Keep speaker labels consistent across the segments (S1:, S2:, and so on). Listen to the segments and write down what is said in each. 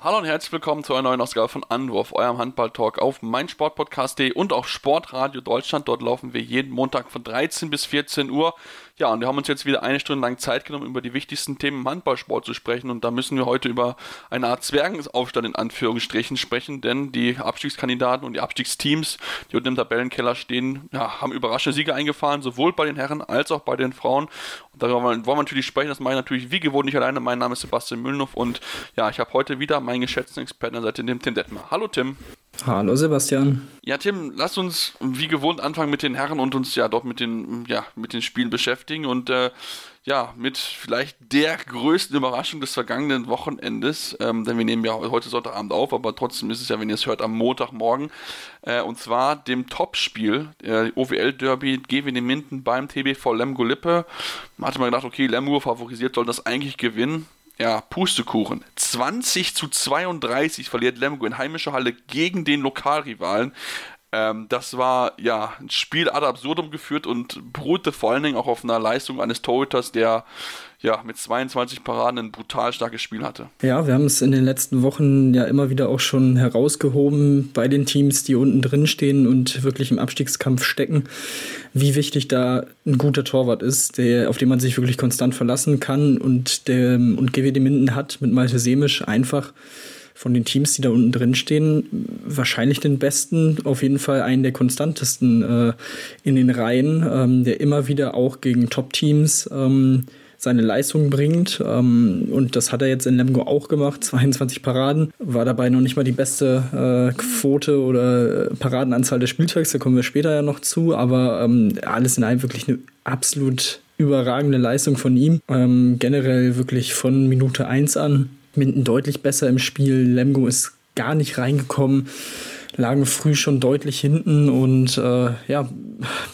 S1: Hallo und herzlich willkommen zu einer neuen Ausgabe von Anwurf, eurem Handball-Talk auf meinsportpodcast.de und auch Sportradio Deutschland. Dort laufen wir jeden Montag von 13 bis 14 Uhr ja, und wir haben uns jetzt wieder eine Stunde lang Zeit genommen, über die wichtigsten Themen im Handballsport zu sprechen. Und da müssen wir heute über eine Art Zwergensaufstand in Anführungsstrichen sprechen, denn die Abstiegskandidaten und die Abstiegsteams, die unten im Tabellenkeller stehen, ja, haben überraschende Siege eingefahren, sowohl bei den Herren als auch bei den Frauen. Und darüber wollen wir natürlich sprechen. Das mache ich natürlich wie gewohnt nicht alleine. Mein Name ist Sebastian Müllnow und ja, ich habe heute wieder meinen geschätzten Experten an der Seite, dem Tim Detmer. Hallo Tim.
S2: Hallo Sebastian.
S1: Ja, Tim, lass uns wie gewohnt anfangen mit den Herren und uns ja doch mit den, ja, mit den Spielen beschäftigen und äh, ja, mit vielleicht der größten Überraschung des vergangenen Wochenendes, ähm, denn wir nehmen ja heute Sonntagabend auf, aber trotzdem ist es ja, wenn ihr es hört, am Montagmorgen, äh, und zwar dem Topspiel, äh, OWL-Derby GWD Minden beim TBV Lemgo Lippe. Man hatte mal gedacht, okay, Lemgo favorisiert, soll das eigentlich gewinnen ja, Pustekuchen. 20 zu 32 verliert Lemgo in heimischer Halle gegen den Lokalrivalen. Ähm, das war ja ein Spiel ad absurdum geführt und beruhte vor allen Dingen auch auf einer Leistung eines Torhüters, der ja, mit 22 Paraden ein brutal starkes Spiel hatte.
S2: Ja, wir haben es in den letzten Wochen ja immer wieder auch schon herausgehoben bei den Teams, die unten drin stehen und wirklich im Abstiegskampf stecken, wie wichtig da ein guter Torwart ist, der, auf den man sich wirklich konstant verlassen kann und der und GWD Minden hat mit Malte Semisch einfach von den Teams, die da unten drin stehen, wahrscheinlich den besten, auf jeden Fall einen der konstantesten äh, in den Reihen, ähm, der immer wieder auch gegen Top-Teams ähm, seine Leistung bringt. Ähm, und das hat er jetzt in Lemgo auch gemacht. 22 Paraden. War dabei noch nicht mal die beste äh, Quote oder äh, Paradenanzahl des Spieltags. Da kommen wir später ja noch zu. Aber ähm, alles in allem wirklich eine absolut überragende Leistung von ihm. Ähm, generell wirklich von Minute 1 an. Minden deutlich besser im Spiel. Lemgo ist gar nicht reingekommen lagen früh schon deutlich hinten und äh, ja,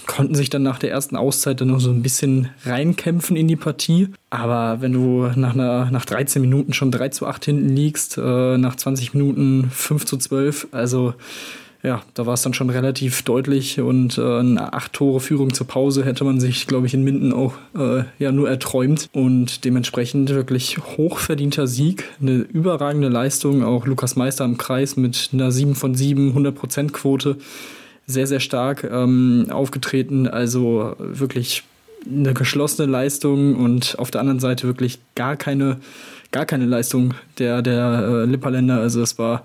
S2: konnten sich dann nach der ersten Auszeit dann noch so ein bisschen reinkämpfen in die Partie. Aber wenn du nach, einer, nach 13 Minuten schon 3 zu 8 hinten liegst, äh, nach 20 Minuten 5 zu 12, also ja, da war es dann schon relativ deutlich und äh, eine acht Tore Führung zur Pause hätte man sich, glaube ich, in Minden auch äh, ja nur erträumt und dementsprechend wirklich hochverdienter Sieg, eine überragende Leistung, auch Lukas Meister im Kreis mit einer 7 von 7, 100% Quote, sehr, sehr stark ähm, aufgetreten, also wirklich eine geschlossene Leistung und auf der anderen Seite wirklich gar keine, gar keine Leistung der, der äh, Lipperländer, also es war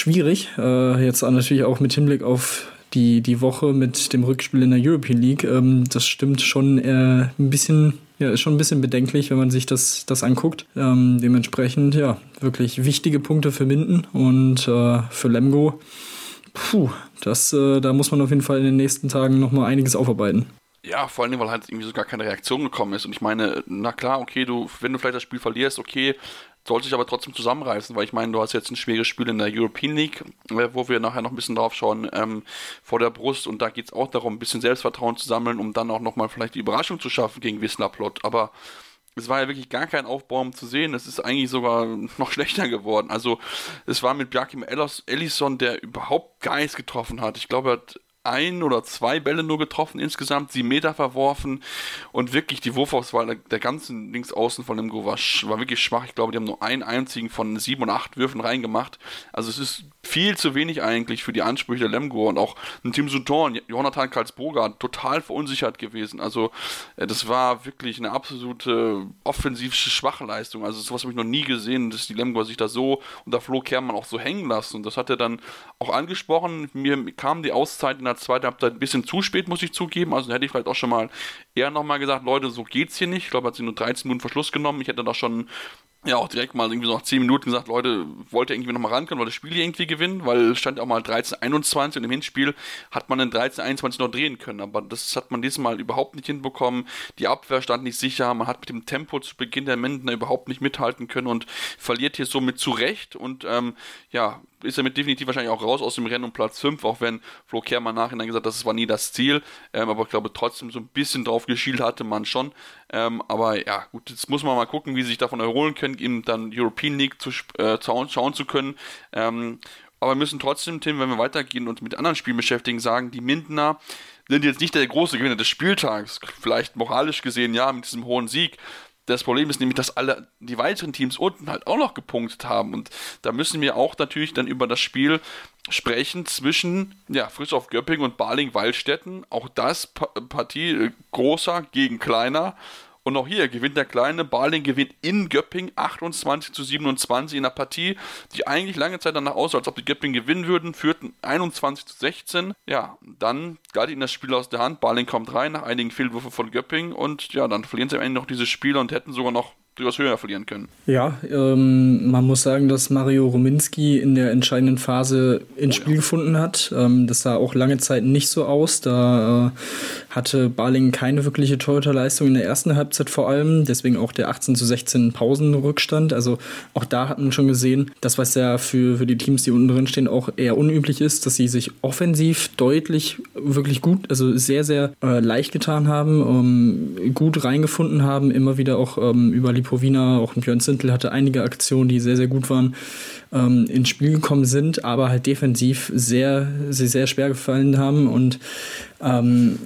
S2: schwierig. Äh, jetzt natürlich auch mit Hinblick auf die, die Woche mit dem Rückspiel in der European League. Ähm, das stimmt schon äh, ein bisschen, ja, ist schon ein bisschen bedenklich, wenn man sich das, das anguckt. Ähm, dementsprechend, ja, wirklich wichtige Punkte für Minden und äh, für Lemgo. Puh, das, äh, da muss man auf jeden Fall in den nächsten Tagen nochmal einiges aufarbeiten.
S1: Ja, vor Dingen, weil halt irgendwie so gar keine Reaktion gekommen ist. Und ich meine, na klar, okay, du, wenn du vielleicht das Spiel verlierst, okay, sollte sich aber trotzdem zusammenreißen, weil ich meine, du hast jetzt ein schweres Spiel in der European League, äh, wo wir nachher noch ein bisschen drauf schauen, ähm, vor der Brust und da geht es auch darum, ein bisschen Selbstvertrauen zu sammeln, um dann auch nochmal vielleicht die Überraschung zu schaffen gegen Wisla Plot. Aber es war ja wirklich gar kein Aufbau zu sehen. Es ist eigentlich sogar noch schlechter geworden. Also es war mit Bjarkim Ellison, der überhaupt gar nichts getroffen hat. Ich glaube, er hat ein oder zwei Bälle nur getroffen, insgesamt sieben Meter verworfen und wirklich die Wurfauswahl der, ganzen Linksaußen von dem Go war, war wirklich schwach. Ich glaube, die haben nur einen einzigen von sieben und acht Würfen reingemacht. Also es ist viel zu wenig eigentlich für die Ansprüche der Lemgo und auch ein Team Sutton, Jonathan Karlsburger, total verunsichert gewesen. Also äh, das war wirklich eine absolute offensiv schwache Leistung. Also sowas habe ich noch nie gesehen, dass die Lemgo sich da so unter Flo Kermann auch so hängen lassen. Und das hat er dann auch angesprochen. Mir kamen die Auszeiten der zweiten Halbzeit ein bisschen zu spät, muss ich zugeben. Also hätte ich vielleicht auch schon mal eher nochmal gesagt, Leute, so geht's hier nicht. Ich glaube, hat sich nur 13 Minuten Verschluss genommen. Ich hätte da schon ja auch direkt mal irgendwie so nach 10 Minuten gesagt, Leute, wollt ihr irgendwie nochmal rankommen, wollt das Spiel irgendwie gewinnen, weil es stand auch mal 13-21 und im Hinspiel hat man dann 13-21 noch drehen können, aber das hat man diesmal überhaupt nicht hinbekommen, die Abwehr stand nicht sicher, man hat mit dem Tempo zu Beginn der Mendner überhaupt nicht mithalten können und verliert hier somit zurecht und ähm, ja, ist damit definitiv wahrscheinlich auch raus aus dem Rennen um Platz 5, auch wenn Flo Kerr nachhinein gesagt hat, das war nie das Ziel. Ähm, aber ich glaube trotzdem so ein bisschen drauf geschielt hatte man schon. Ähm, aber ja, gut, jetzt muss man mal gucken, wie sie sich davon erholen können, ihm dann European League zu, äh, schauen zu können. Ähm, aber wir müssen trotzdem, Tim, wenn wir weitergehen und mit anderen Spielen beschäftigen, sagen, die Mindener sind jetzt nicht der große Gewinner des Spieltags. Vielleicht moralisch gesehen, ja, mit diesem hohen Sieg. Das Problem ist nämlich, dass alle die weiteren Teams unten halt auch noch gepunktet haben. Und da müssen wir auch natürlich dann über das Spiel sprechen zwischen ja, Frischhoff Göpping und Baling-Waldstätten. Auch das pa Partie äh, großer gegen kleiner. Und auch hier gewinnt der kleine Baling gewinnt in Göpping 28 zu 27 in einer Partie, die eigentlich lange Zeit danach aussah, als ob die Göpping gewinnen würden, führten 21 zu 16. Ja, dann galt ihnen das Spiel aus der Hand. Baling kommt rein nach einigen Fehlwürfen von Göpping und ja, dann verlieren sie am Ende noch dieses Spiel und hätten sogar noch durchaus höher verlieren können.
S2: Ja, ähm, man muss sagen, dass Mario Rominski in der entscheidenden Phase ins oh, Spiel ja. gefunden hat. Ähm, das sah auch lange Zeit nicht so aus. Da äh, hatte Baling keine wirkliche Torhüterleistung in der ersten Halbzeit vor allem. Deswegen auch der 18 zu 16 Pausenrückstand. Also auch da hat man schon gesehen, das was ja für, für die Teams, die unten drin stehen, auch eher unüblich ist, dass sie sich offensiv deutlich wirklich gut, also sehr, sehr äh, leicht getan haben, ähm, gut reingefunden haben, immer wieder auch ähm, über Lipovina, auch Björn Zintel hatte einige Aktionen, die sehr, sehr gut waren, ähm, ins Spiel gekommen sind, aber halt defensiv sehr, sehr, sehr schwer gefallen haben und ähm,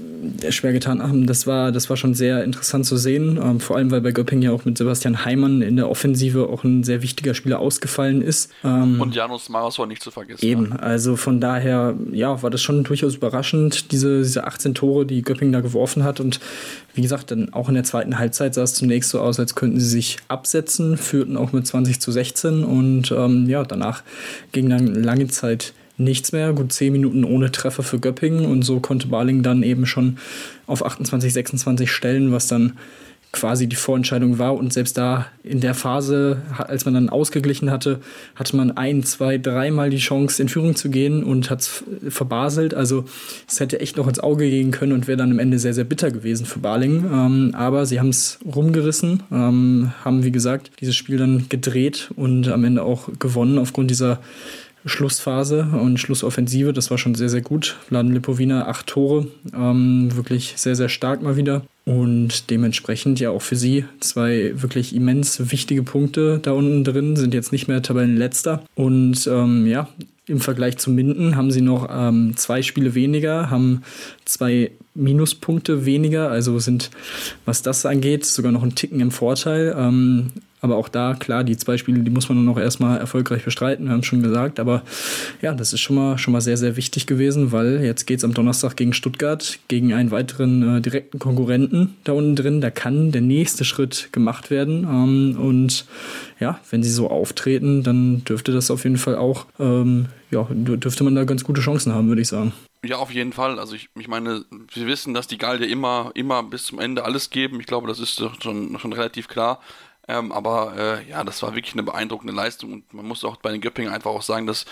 S2: schwer getan haben. Das war, das war schon sehr interessant zu sehen, ähm, vor allem weil bei Göpping ja auch mit Sebastian Heimann in der Offensive auch ein sehr wichtiger Spieler ausgefallen ist.
S1: Ähm, und Janus Marason nicht zu vergessen.
S2: Eben, also von daher, ja, war das schon durchaus überraschend, diese, diese 18 Tore, die Göpping da geworfen hat und wie gesagt, dann auch in der zweiten Halbzeit sah es zunächst so aus, als könnten sie sich absetzen, führten auch mit 20 zu 16 und ähm, ja, danach ging dann lange Zeit nichts mehr. Gut zehn Minuten ohne Treffer für Göppingen und so konnte Baling dann eben schon auf 28, 26 stellen, was dann quasi die Vorentscheidung war. Und selbst da in der Phase, als man dann ausgeglichen hatte, hatte man ein, zwei, dreimal die Chance, in Führung zu gehen und hat es verbaselt. Also es hätte echt noch ins Auge gehen können und wäre dann am Ende sehr, sehr bitter gewesen für Baling. Ähm, aber sie haben es rumgerissen, ähm, haben, wie gesagt, dieses Spiel dann gedreht und am Ende auch gewonnen aufgrund dieser Schlussphase und Schlussoffensive. Das war schon sehr, sehr gut. Vladen Lipovina, acht Tore. Ähm, wirklich sehr, sehr stark mal wieder. Und dementsprechend ja auch für sie zwei wirklich immens wichtige Punkte da unten drin, sind jetzt nicht mehr Tabellenletzter. Und ähm, ja, im Vergleich zu Minden haben sie noch ähm, zwei Spiele weniger, haben zwei Minuspunkte weniger, also sind, was das angeht, sogar noch ein Ticken im Vorteil. Ähm, aber auch da, klar, die zwei Spiele, die muss man noch erstmal erfolgreich bestreiten, wir haben es schon gesagt. Aber ja, das ist schon mal, schon mal sehr, sehr wichtig gewesen, weil jetzt geht es am Donnerstag gegen Stuttgart, gegen einen weiteren äh, direkten Konkurrenten da unten drin. Da kann der nächste Schritt gemacht werden. Ähm, und ja, wenn sie so auftreten, dann dürfte das auf jeden Fall auch, ähm, ja, dürfte man da ganz gute Chancen haben, würde ich sagen.
S1: Ja, auf jeden Fall. Also ich, ich meine, wir wissen, dass die Gallier immer, immer bis zum Ende alles geben. Ich glaube, das ist schon, schon relativ klar. Ähm, aber äh, ja, das war wirklich eine beeindruckende Leistung und man muss auch bei den Göppingen einfach auch sagen, dass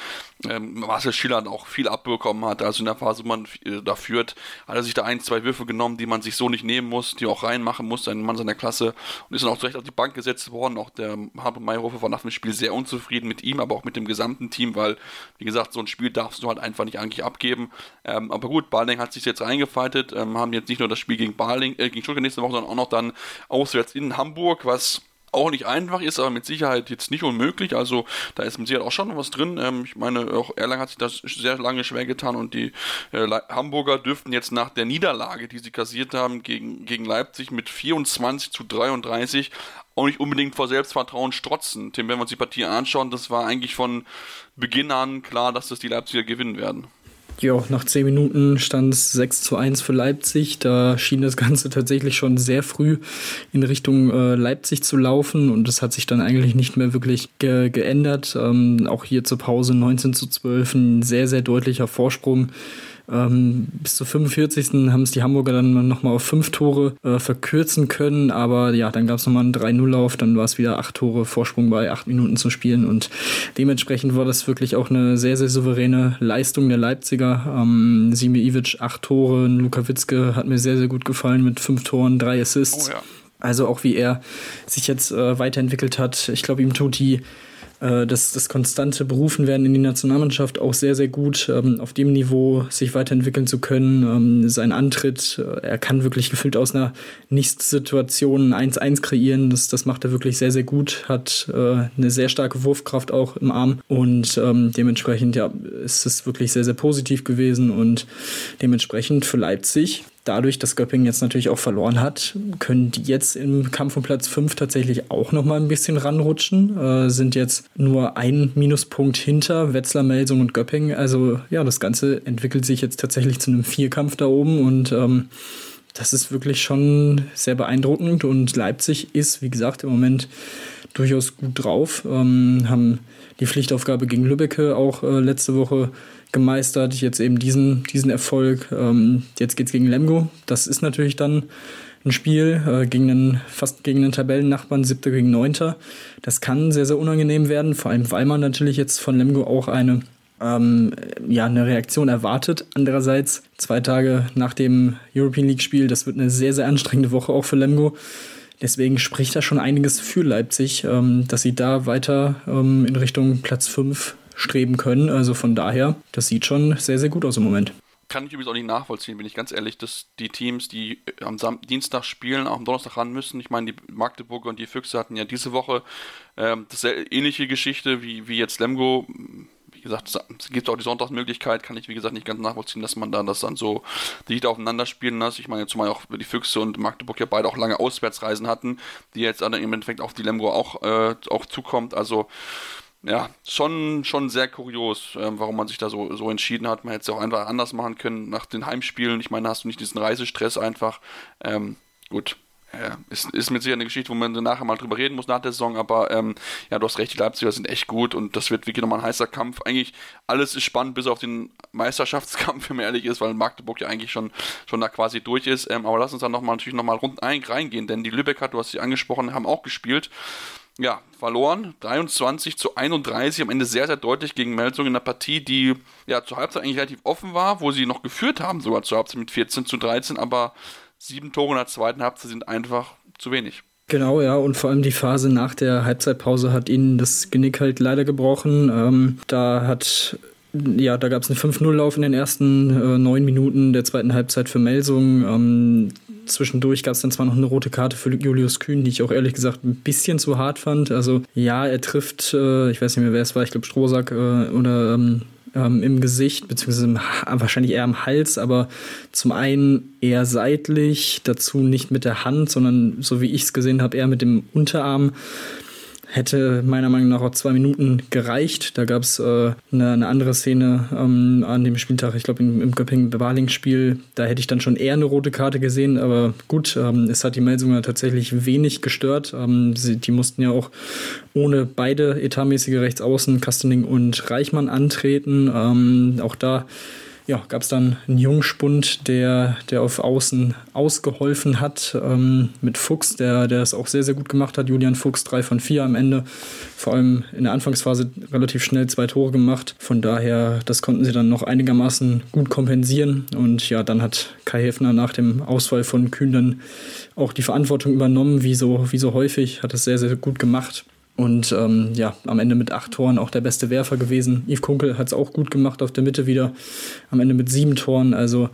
S1: ähm, Marcel Schiller auch viel abbekommen hat. Also in der Phase, wo man äh, da führt, hat er sich da ein, zwei Würfe genommen, die man sich so nicht nehmen muss, die auch reinmachen muss, ein Mann seiner Klasse und ist dann auch zurecht auf die Bank gesetzt worden. Auch der Harpe Mayhofer war nach dem Spiel sehr unzufrieden mit ihm, aber auch mit dem gesamten Team, weil, wie gesagt, so ein Spiel darfst du halt einfach nicht eigentlich abgeben. Ähm, aber gut, Baling hat sich jetzt eingefaltet, ähm, haben jetzt nicht nur das Spiel gegen Baling, äh, gegen Stuttgart nächste Woche, sondern auch noch dann auswärts in Hamburg, was auch nicht einfach ist, aber mit Sicherheit jetzt nicht unmöglich. Also da ist mit Sicherheit auch schon was drin. Ähm, ich meine, auch Erlangen hat sich das sehr lange schwer getan und die äh, Hamburger dürften jetzt nach der Niederlage, die sie kassiert haben gegen, gegen Leipzig mit 24 zu 33, auch nicht unbedingt vor Selbstvertrauen strotzen. Tim, wenn wir uns die Partie anschauen, das war eigentlich von Beginn an klar, dass das die Leipziger gewinnen werden.
S2: Ja, nach zehn Minuten stand es 6 zu 1 für Leipzig. Da schien das Ganze tatsächlich schon sehr früh in Richtung äh, Leipzig zu laufen und das hat sich dann eigentlich nicht mehr wirklich ge geändert. Ähm, auch hier zur Pause 19 zu 12 ein sehr, sehr deutlicher Vorsprung Ähm, bis zur 45. haben es die Hamburger dann nochmal auf fünf Tore äh, verkürzen können, aber ja, dann gab es nochmal einen 3-0-Lauf, dann war es wieder acht Tore Vorsprung bei acht Minuten zu spielen und dementsprechend war das wirklich auch eine sehr, sehr souveräne Leistung der Leipziger. Ähm, Sime Ivic acht Tore, Luka Witzke hat mir sehr, sehr gut gefallen mit fünf Toren, drei Assists. Oh ja. Also auch wie er sich jetzt äh, weiterentwickelt hat. Ich glaube, ihm tut die äh, das, das konstante Berufen werden in die Nationalmannschaft auch sehr, sehr gut, ähm, auf dem Niveau sich weiterentwickeln zu können. Ähm, sein Antritt, äh, er kann wirklich gefühlt aus einer Nichtssituation 1-1 kreieren. Das, das macht er wirklich sehr, sehr gut, hat äh, eine sehr starke Wurfkraft auch im Arm und ähm, dementsprechend ja, ist es wirklich sehr, sehr positiv gewesen und dementsprechend für Leipzig dadurch, dass Göppingen jetzt natürlich auch verloren hat, können die jetzt im Kampf um Platz 5 tatsächlich auch noch mal ein bisschen ranrutschen. Äh, sind jetzt nur ein Minuspunkt hinter Wetzlar, Melsung und Göppingen. Also ja, das Ganze entwickelt sich jetzt tatsächlich zu einem Vierkampf da oben und ähm, das ist wirklich schon sehr beeindruckend. Und Leipzig ist, wie gesagt, im Moment durchaus gut drauf. Ähm, haben die Pflichtaufgabe gegen Lübbecke auch äh, letzte Woche gemeistert, jetzt eben diesen, diesen Erfolg. Ähm, jetzt es gegen Lemgo. Das ist natürlich dann ein Spiel äh, gegen einen, fast gegen einen Tabellennachbarn, siebter gegen neunter. Das kann sehr, sehr unangenehm werden, vor allem weil man natürlich jetzt von Lemgo auch eine, ähm, ja, eine Reaktion erwartet. Andererseits, zwei Tage nach dem European League-Spiel, das wird eine sehr, sehr anstrengende Woche auch für Lemgo. Deswegen spricht da schon einiges für Leipzig, ähm, dass sie da weiter ähm, in Richtung Platz 5 streben können. Also von daher, das sieht schon sehr, sehr gut aus im Moment.
S1: Kann ich übrigens auch nicht nachvollziehen, bin ich ganz ehrlich, dass die Teams, die am Sam Dienstag spielen, auch am Donnerstag ran müssen. Ich meine, die Magdeburger und die Füchse hatten ja diese Woche ähm, das ähnliche Geschichte wie, wie jetzt Lemgo. Wie gesagt, es gibt auch die Sonntagsmöglichkeit, kann ich wie gesagt nicht ganz nachvollziehen, dass man da das dann so dicht aufeinander spielen lässt. Ich meine, zumal auch die Füchse und Magdeburg ja beide auch lange Auswärtsreisen hatten, die jetzt dann im Endeffekt auf die Lemgo auch, äh, auch zukommt. Also ja, schon, schon sehr kurios, äh, warum man sich da so, so entschieden hat. Man hätte es auch einfach anders machen können nach den Heimspielen. Ich meine, hast du nicht diesen Reisestress einfach. Ähm, gut, ja, ist, ist mit sicher eine Geschichte, wo man nachher mal drüber reden muss nach der Saison, aber ähm, ja, du hast recht, die Leipziger sind echt gut und das wird wirklich nochmal ein heißer Kampf. Eigentlich alles ist spannend, bis auf den Meisterschaftskampf, wenn man ehrlich ist, weil Magdeburg ja eigentlich schon, schon da quasi durch ist. Ähm, aber lass uns dann nochmal natürlich nochmal rund ein, reingehen, denn die Lübecker, du hast sie angesprochen, haben auch gespielt ja, verloren. 23 zu 31, am Ende sehr, sehr deutlich gegen Melsung in der Partie, die ja zur Halbzeit eigentlich relativ offen war, wo sie noch geführt haben, sogar zur Halbzeit mit 14 zu 13, aber sieben Tore in der zweiten Halbzeit sind einfach zu wenig.
S2: Genau, ja, und vor allem die Phase nach der Halbzeitpause hat ihnen das Genick halt leider gebrochen. Ähm, da hat ja, da gab es einen 5-0-Lauf in den ersten äh, neun Minuten der zweiten Halbzeit für Melsung. Ähm, zwischendurch gab es dann zwar noch eine rote Karte für Julius Kühn, die ich auch ehrlich gesagt ein bisschen zu hart fand. Also ja, er trifft, äh, ich weiß nicht mehr, wer es war, ich glaube Strohsack äh, oder ähm, ähm, im Gesicht, beziehungsweise im, wahrscheinlich eher am Hals, aber zum einen eher seitlich, dazu nicht mit der Hand, sondern so wie ich es gesehen habe, eher mit dem Unterarm hätte meiner Meinung nach auch zwei Minuten gereicht. Da gab es äh, eine, eine, andere Szene ähm, an dem Spieltag, ich glaube im, im Göppingen-Baling-Spiel. Da hätte ich dann schon eher eine rote Karte gesehen, aber gut, ähm, es hat die Melsunger tatsächlich wenig gestört. Ähm, sie, die mussten ja auch ohne beide etatmäßige Rechtsaußen, Kastening und Reichmann antreten. Ähm, auch da ja, gab es dann einen Jungspund, der, der auf Außen ausgeholfen hat ähm, mit Fuchs, der, der es auch sehr, sehr gut gemacht hat. Julian Fuchs, drei von vier am Ende. Vor allem in der Anfangsphase relativ schnell zwei Tore gemacht. Von daher, das konnten sie dann noch einigermaßen gut kompensieren. Und ja, dann hat Kai Hefner nach dem Ausfall von Kühn dann auch die Verantwortung übernommen, wie so, wie so häufig. Hat es sehr, sehr gut gemacht. Und ähm, ja, am Ende mit acht Toren auch der beste Werfer gewesen. Yves Kunkel hat es auch gut gemacht auf der Mitte wieder. Am Ende mit sieben Toren. Also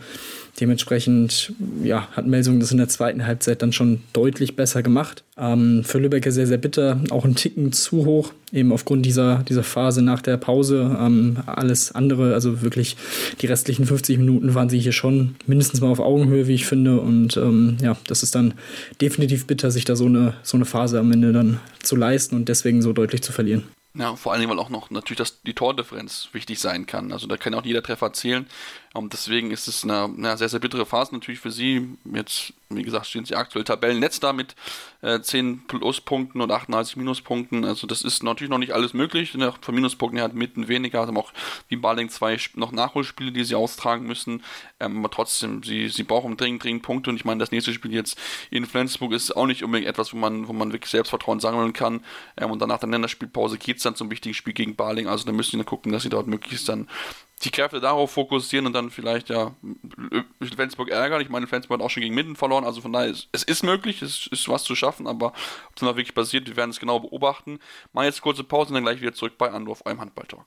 S2: Dementsprechend ja, hat Melsung das in der zweiten Halbzeit dann schon deutlich besser gemacht. Ähm, für Lübeck sehr, sehr bitter, auch ein Ticken zu hoch, eben aufgrund dieser, dieser Phase nach der Pause. Ähm, alles andere, also wirklich die restlichen 50 Minuten waren sie hier schon mindestens mal auf Augenhöhe, wie ich finde. Und ähm, ja, das ist dann definitiv bitter, sich da so eine, so eine Phase am Ende dann zu leisten und deswegen so deutlich zu verlieren.
S1: Ja, vor allem, weil auch noch natürlich das, die Tordifferenz wichtig sein kann. Also da kann auch jeder Treffer zählen. Um, deswegen ist es eine, eine, sehr, sehr bittere Phase natürlich für sie. Jetzt, wie gesagt, stehen sie aktuell Tabellenletzter mit äh, 10 Pluspunkten und 38 Minuspunkten. Also das ist natürlich noch nicht alles möglich. Von Minuspunkten her hat mitten weniger, haben auch wie Baling zwei noch Nachholspiele, die sie austragen müssen. Ähm, aber trotzdem, sie, sie brauchen dringend, dringend Punkte. Und ich meine, das nächste Spiel jetzt in Flensburg ist auch nicht unbedingt etwas, wo man, wo man wirklich Selbstvertrauen sammeln kann. Ähm, und danach der Länderspielpause geht es dann zum wichtigen Spiel gegen Baling. Also da müssen sie dann gucken, dass sie dort möglichst dann die Kräfte darauf fokussieren und dann vielleicht ja Flensburg ärgern. Ich meine, Flensburg hat auch schon gegen Minden verloren, also von daher, ist, es ist möglich, es ist was zu schaffen, aber ob es auch wirklich passiert, wir werden es genau beobachten. Mal jetzt kurze Pause und dann gleich wieder zurück bei Andorf, eurem Handballtalk.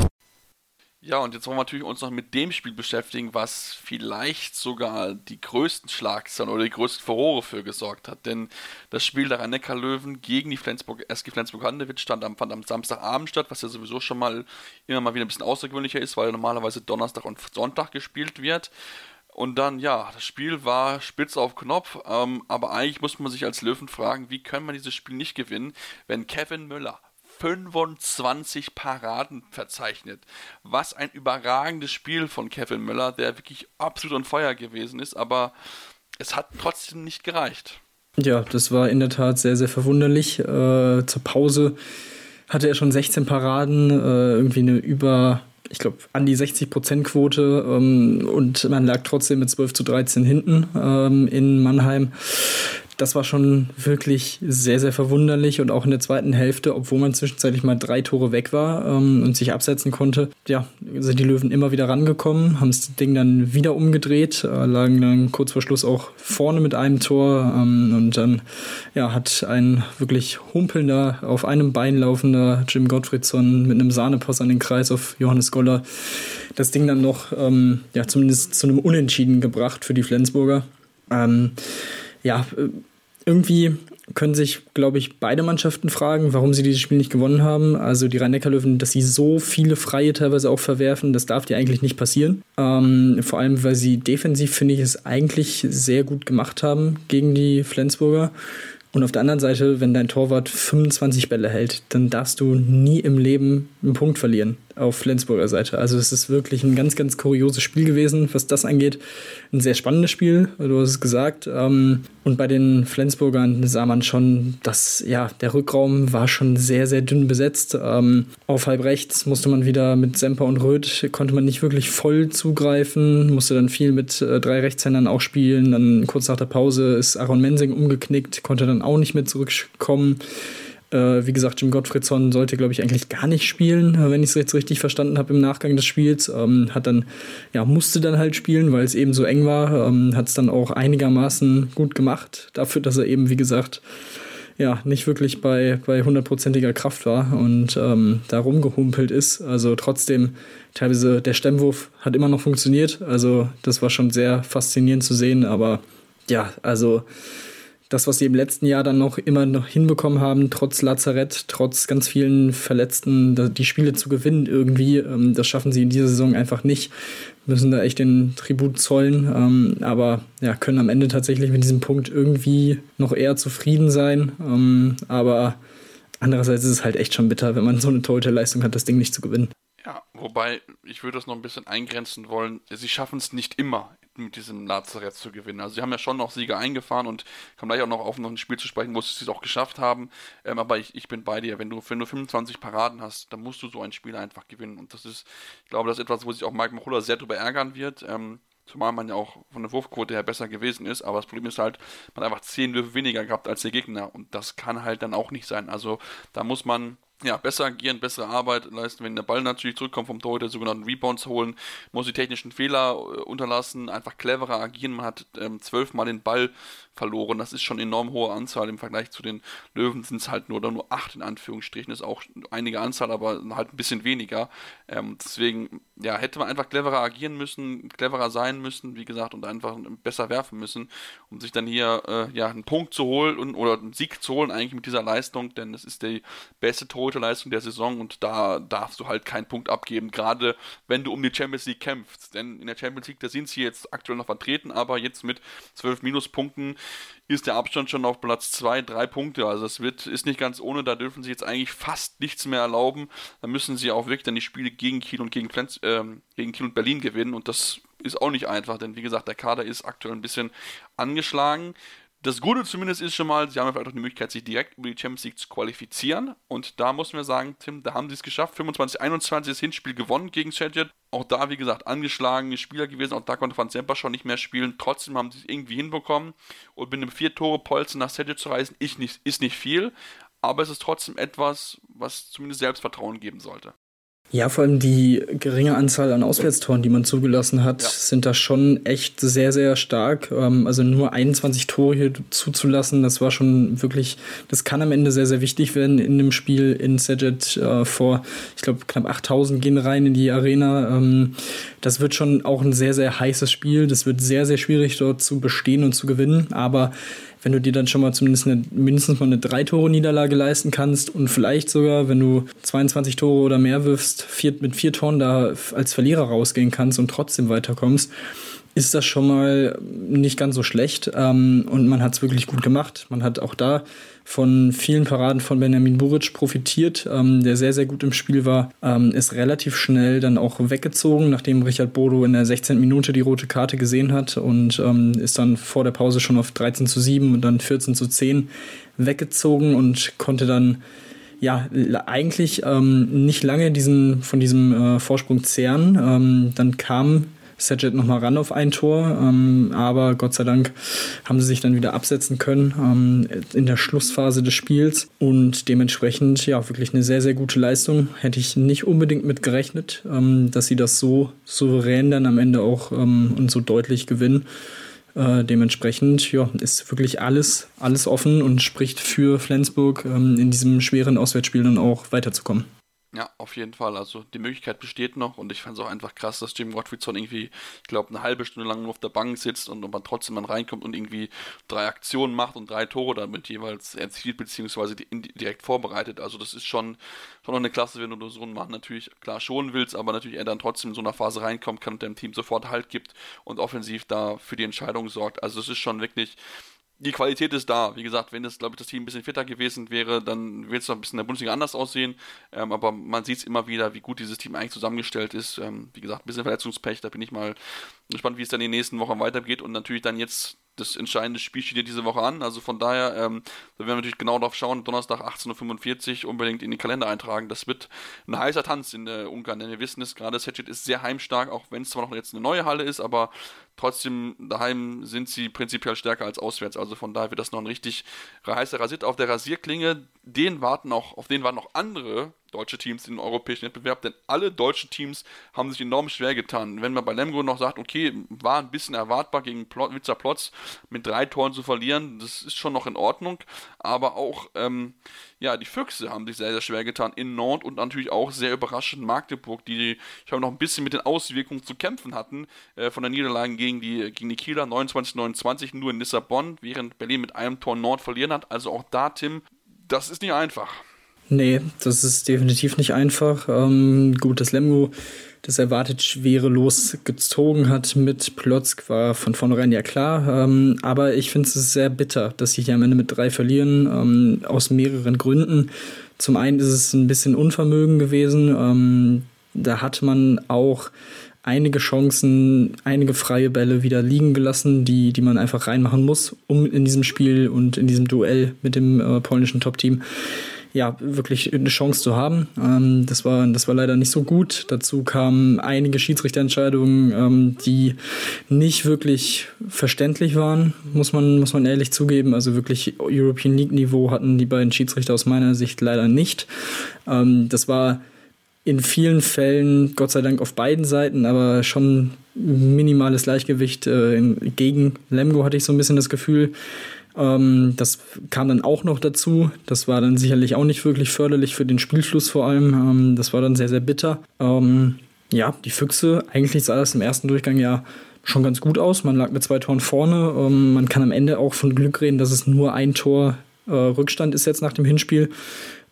S1: Ja, und jetzt wollen wir natürlich uns noch mit dem Spiel beschäftigen, was vielleicht sogar die größten Schlagzeilen oder die größten Furore für gesorgt hat. Denn das Spiel der Rhein-Neckar-Löwen gegen die Flensburg, SG Flensburg-Handewitt stand am, fand am Samstagabend statt, was ja sowieso schon mal immer mal wieder ein bisschen außergewöhnlicher ist, weil normalerweise Donnerstag und Sonntag gespielt wird. Und dann, ja, das Spiel war spitz auf Knopf, ähm, aber eigentlich muss man sich als Löwen fragen, wie kann man dieses Spiel nicht gewinnen, wenn Kevin Müller 25 Paraden verzeichnet. Was ein überragendes Spiel von Kevin Müller, der wirklich absolut on fire gewesen ist, aber es hat trotzdem nicht gereicht.
S2: Ja, das war in der Tat sehr, sehr verwunderlich. Äh, zur Pause hatte er schon 16 Paraden, äh, irgendwie eine über, ich glaube, an die 60%-Quote ähm, und man lag trotzdem mit 12 zu 13 hinten ähm, in Mannheim das war schon wirklich sehr, sehr verwunderlich und auch in der zweiten Hälfte, obwohl man zwischenzeitlich mal drei Tore weg war ähm, und sich absetzen konnte, ja, sind die Löwen immer wieder rangekommen, haben das Ding dann wieder umgedreht, äh, lagen dann kurz vor Schluss auch vorne mit einem Tor ähm, und dann ja, hat ein wirklich humpelnder, auf einem Bein laufender Jim Gottfriedson mit einem Sahnepass an den Kreis auf Johannes Goller das Ding dann noch ähm, ja, zumindest zu einem Unentschieden gebracht für die Flensburger. Ähm, ja, äh, irgendwie können sich, glaube ich, beide Mannschaften fragen, warum sie dieses Spiel nicht gewonnen haben. Also die Rhein-Neckar-Löwen, dass sie so viele Freie teilweise auch verwerfen, das darf dir eigentlich nicht passieren. Ähm, vor allem, weil sie defensiv, finde ich, es eigentlich sehr gut gemacht haben gegen die Flensburger. Und auf der anderen Seite, wenn dein Torwart 25 Bälle hält, dann darfst du nie im Leben einen Punkt verlieren auf Flensburger Seite. Also es ist wirklich ein ganz, ganz kurioses Spiel gewesen, was das angeht. Ein sehr spannendes Spiel, du hast es gesagt. Ähm, und bei den Flensburgern sah man schon, dass ja, der Rückraum war schon sehr, sehr dünn besetzt. Ähm, auf halb rechts musste man wieder mit Semper und Röth, konnte man nicht wirklich voll zugreifen, musste dann viel mit äh, drei Rechtshändern auch spielen. Dann kurz nach der Pause ist Aaron Mensing umgeknickt, konnte dann auch nicht mehr zurückkommen. Äh, wie gesagt, Jim Gottfriedson sollte, glaube ich, eigentlich gar nicht spielen, äh, wenn ich es jetzt richtig verstanden habe im Nachgang des Spiels. Ähm, hat dann, ja, musste dann halt spielen, weil es eben so eng war. Ähm, hat es dann auch einigermaßen gut gemacht, dafür, dass er eben, wie gesagt, ja, nicht wirklich bei, bei hundertprozentiger Kraft war und ähm, da rumgehumpelt ist. Also trotzdem, teilweise der Stemmwurf hat immer noch funktioniert. Also das war schon sehr faszinierend zu sehen, aber ja, also das, was sie im letzten Jahr dann noch immer noch hinbekommen haben, trotz Lazarett, trotz ganz vielen Verletzten, die Spiele zu gewinnen irgendwie, ähm, das schaffen sie in dieser Saison einfach nicht. Müssen da echt den Tribut zollen, ähm, aber ja, können am Ende tatsächlich mit diesem Punkt irgendwie noch eher zufrieden sein. Ähm, aber andererseits ist es halt echt schon bitter, wenn man so eine tolle Leistung hat, das Ding nicht zu gewinnen.
S1: Ja, wobei ich würde das noch ein bisschen eingrenzen wollen. Sie schaffen es nicht immer mit diesem Lazarett zu gewinnen. Also sie haben ja schon noch Siege eingefahren und kommen gleich auch noch auf noch ein Spiel zu sprechen, wo sie es auch geschafft haben. Ähm, aber ich, ich bin bei dir. Wenn du, wenn du 25 Paraden hast, dann musst du so ein Spiel einfach gewinnen. Und das ist, ich glaube, das ist etwas, wo sich auch Mike Machulla sehr drüber ärgern wird. Ähm, zumal man ja auch von der Wurfquote her besser gewesen ist. Aber das Problem ist halt, man hat einfach 10 Würfe weniger gehabt als der Gegner. Und das kann halt dann auch nicht sein. Also da muss man ja, besser agieren, bessere Arbeit leisten, wenn der Ball natürlich zurückkommt vom Torhüter, sogenannten Rebounds holen, muss die technischen Fehler äh, unterlassen, einfach cleverer agieren. Man hat ähm, zwölfmal den Ball verloren. Das ist schon eine enorm hohe Anzahl. Im Vergleich zu den Löwen sind es halt nur oder nur acht in Anführungsstrichen. Ist auch einige Anzahl, aber halt ein bisschen weniger. Ähm, deswegen, ja, hätte man einfach cleverer agieren müssen, cleverer sein müssen, wie gesagt, und einfach besser werfen müssen, um sich dann hier äh, ja einen Punkt zu holen und, oder einen Sieg zu holen, eigentlich mit dieser Leistung, denn das ist die beste Torhüterleistung der Saison und da darfst du halt keinen Punkt abgeben, gerade wenn du um die Champions League kämpfst. Denn in der Champions League, da sind sie jetzt aktuell noch vertreten, aber jetzt mit zwölf Minuspunkten ist der Abstand schon auf Platz 2, 3 Punkte. Also es wird, ist nicht ganz ohne, da dürfen sie jetzt eigentlich fast nichts mehr erlauben. Da müssen sie auch wirklich dann die Spiele gegen Kiel und gegen, Flens, äh, gegen Kiel und Berlin gewinnen und das ist auch nicht einfach, denn wie gesagt, der Kader ist aktuell ein bisschen angeschlagen. Das Gute zumindest ist schon mal, sie haben vielleicht auch die Möglichkeit, sich direkt über die Champions League zu qualifizieren. Und da muss man sagen, Tim, da haben sie es geschafft. 25-21 das Hinspiel gewonnen gegen Shedjet. Auch da, wie gesagt, angeschlagene Spieler gewesen. Auch da konnte Van Semper schon nicht mehr spielen. Trotzdem haben sie es irgendwie hinbekommen. Und mit einem Vier-Tore-Polzen nach Shedjet zu reisen, ist nicht, ist nicht viel. Aber es ist trotzdem etwas, was zumindest Selbstvertrauen geben sollte.
S2: Ja, vor allem die geringe Anzahl an Auswärtstoren, die man zugelassen hat, ja. sind da schon echt sehr, sehr stark. Ähm, also nur 21 Tore hier zuzulassen, das war schon wirklich, das kann am Ende sehr, sehr wichtig werden in dem Spiel in Sejet äh, vor, ich glaube, knapp 8000 gehen rein in die Arena. Ähm, das wird schon auch ein sehr, sehr heißes Spiel. Das wird sehr, sehr schwierig dort zu bestehen und zu gewinnen. Aber wenn du dir dann schon mal zumindest eine, mindestens mal eine Drei-Tore-Niederlage leisten kannst und vielleicht sogar, wenn du 22 Tore oder mehr wirfst, vier, mit vier Toren da als Verlierer rausgehen kannst und trotzdem weiterkommst, ist das schon mal nicht ganz so schlecht. Ähm, und man hat es wirklich gut gemacht. Man hat auch da von vielen Paraden von Benjamin Buric profitiert, ähm, der sehr, sehr gut im Spiel war, ähm, ist relativ schnell dann auch weggezogen, nachdem Richard Bodo in der 16. Minute die rote Karte gesehen hat und ähm, ist dann vor der Pause schon auf 13 zu 7 und dann 14 zu 10 weggezogen und konnte dann ja, eigentlich ähm, nicht lange diesen, von diesem äh, Vorsprung zehren. Ähm, dann kam Sajet nochmal ran auf ein Tor, ähm, aber Gott sei Dank haben sie sich dann wieder absetzen können ähm, in der Schlussphase des Spiels und dementsprechend ja wirklich eine sehr, sehr gute Leistung. Hätte ich nicht unbedingt mit gerechnet, ähm, dass sie das so souverän dann am Ende auch ähm, und so deutlich gewinnen. Äh, dementsprechend ja, ist wirklich alles, alles offen und spricht für Flensburg ähm, in diesem schweren Auswärtsspiel dann auch weiterzukommen.
S1: Ja, auf jeden Fall. Also die Möglichkeit besteht noch und ich fand es auch einfach krass, dass Jim Gottfriedson irgendwie, ich glaube, eine halbe Stunde lang nur auf der Bank sitzt und man trotzdem dann reinkommt und irgendwie drei Aktionen macht und drei Tore damit jeweils erzielt beziehungsweise direkt vorbereitet. Also das ist schon, schon noch eine Klasse, wenn du so einen Mann natürlich klar schonen willst, aber natürlich er dann trotzdem in so einer Phase reinkommt kann und dem Team sofort Halt gibt und offensiv da für die Entscheidung sorgt. Also es ist schon wirklich die Qualität ist da. Wie gesagt, wenn das, glaube ich, das Team ein bisschen fitter gewesen wäre, dann wird es noch ein bisschen in der Bundesliga anders aussehen. Ähm, aber man sieht es immer wieder, wie gut dieses Team eigentlich zusammengestellt ist. Ähm, wie gesagt, ein bisschen Verletzungspech. Da bin ich mal gespannt, wie es dann in den nächsten Wochen weitergeht. Und natürlich dann jetzt das entscheidende Spiel steht ja diese Woche an. Also von daher, ähm, da werden wir natürlich genau darauf schauen. Donnerstag 18.45 Uhr unbedingt in den Kalender eintragen. Das wird ein heißer Tanz in der Ungarn, denn wir wissen es gerade, Setchit ist sehr heimstark, auch wenn es zwar noch jetzt eine neue Halle ist, aber trotzdem daheim sind sie prinzipiell stärker als auswärts. Also von daher wird das noch ein richtig heißer Rasit auf der Rasierklinge. Den warten auch, auf den warten noch andere deutsche Teams in den europäischen Wettbewerb, denn alle deutschen Teams haben sich enorm schwer getan. Wenn man bei Lemgo noch sagt, okay, war ein bisschen erwartbar gegen Plot, Witzer Plotz mit drei Toren zu verlieren, das ist schon noch in Ordnung, aber auch ähm, ja, die Füchse haben sich sehr, sehr schwer getan in Nord und natürlich auch sehr überraschend Magdeburg, die ich habe noch ein bisschen mit den Auswirkungen zu kämpfen hatten äh, von der Niederlage gegen die, gegen die Kieler 29-29 nur in Lissabon, während Berlin mit einem Tor Nord verlieren hat. Also auch da, Tim, das ist nicht einfach.
S2: Nee, das ist definitiv nicht einfach. Ähm, gut, dass Lemgo das erwartet schwere losgezogen hat mit Plotzk, war von vornherein ja klar. Ähm, aber ich finde es sehr bitter, dass sie hier am Ende mit drei verlieren, ähm, aus mehreren Gründen. Zum einen ist es ein bisschen Unvermögen gewesen. Ähm, da hat man auch einige Chancen, einige freie Bälle wieder liegen gelassen, die, die man einfach reinmachen muss, um in diesem Spiel und in diesem Duell mit dem äh, polnischen Top-Team ja, wirklich eine Chance zu haben. Ähm, das, war, das war leider nicht so gut. Dazu kamen einige Schiedsrichterentscheidungen, ähm, die nicht wirklich verständlich waren, muss man, muss man ehrlich zugeben. Also wirklich European League-Niveau hatten die beiden Schiedsrichter aus meiner Sicht leider nicht. Ähm, das war in vielen Fällen, Gott sei Dank auf beiden Seiten, aber schon minimales Gleichgewicht äh, gegen Lemgo hatte ich so ein bisschen das Gefühl. Ähm, das kam dann auch noch dazu. Das war dann sicherlich auch nicht wirklich förderlich für den Spielfluss vor allem. Ähm, das war dann sehr, sehr bitter. Ähm, ja, die Füchse, eigentlich sah das im ersten Durchgang ja schon ganz gut aus. Man lag mit zwei Toren vorne. Ähm, man kann am Ende auch von Glück reden, dass es nur ein Tor äh, Rückstand ist jetzt nach dem Hinspiel.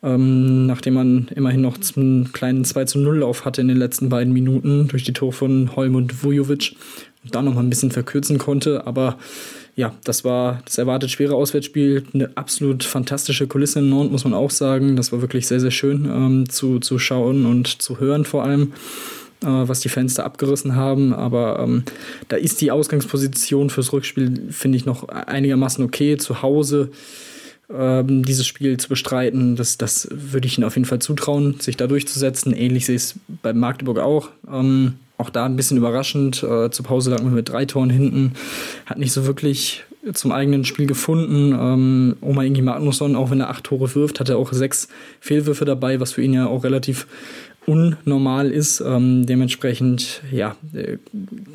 S2: Ähm, nachdem man immerhin noch einen kleinen 2 zu 0 Lauf hatte in den letzten beiden Minuten durch die Tore von Holm und Vujovic und da noch mal ein bisschen verkürzen konnte. Aber ja, das war das erwartet schwere Auswärtsspiel. Eine absolut fantastische Kulisse in Nord, muss man auch sagen. Das war wirklich sehr, sehr schön ähm, zu, zu schauen und zu hören vor allem, äh, was die Fans da abgerissen haben. Aber ähm, da ist die Ausgangsposition fürs Rückspiel, finde ich, noch einigermaßen okay. Zu Hause ähm, dieses Spiel zu bestreiten, das, das würde ich ihnen auf jeden Fall zutrauen, sich da durchzusetzen. Ähnlich sehe ich es bei Magdeburg auch. Auch da ein bisschen überraschend. Äh, zur Pause lag man mit drei Toren hinten. Hat nicht so wirklich zum eigenen Spiel gefunden. Ähm, Oma Ingi Magnusson, auch wenn er acht Tore wirft, hat er auch sechs Fehlwürfe dabei, was für ihn ja auch relativ unnormal ist. Ähm, dementsprechend, ja, äh,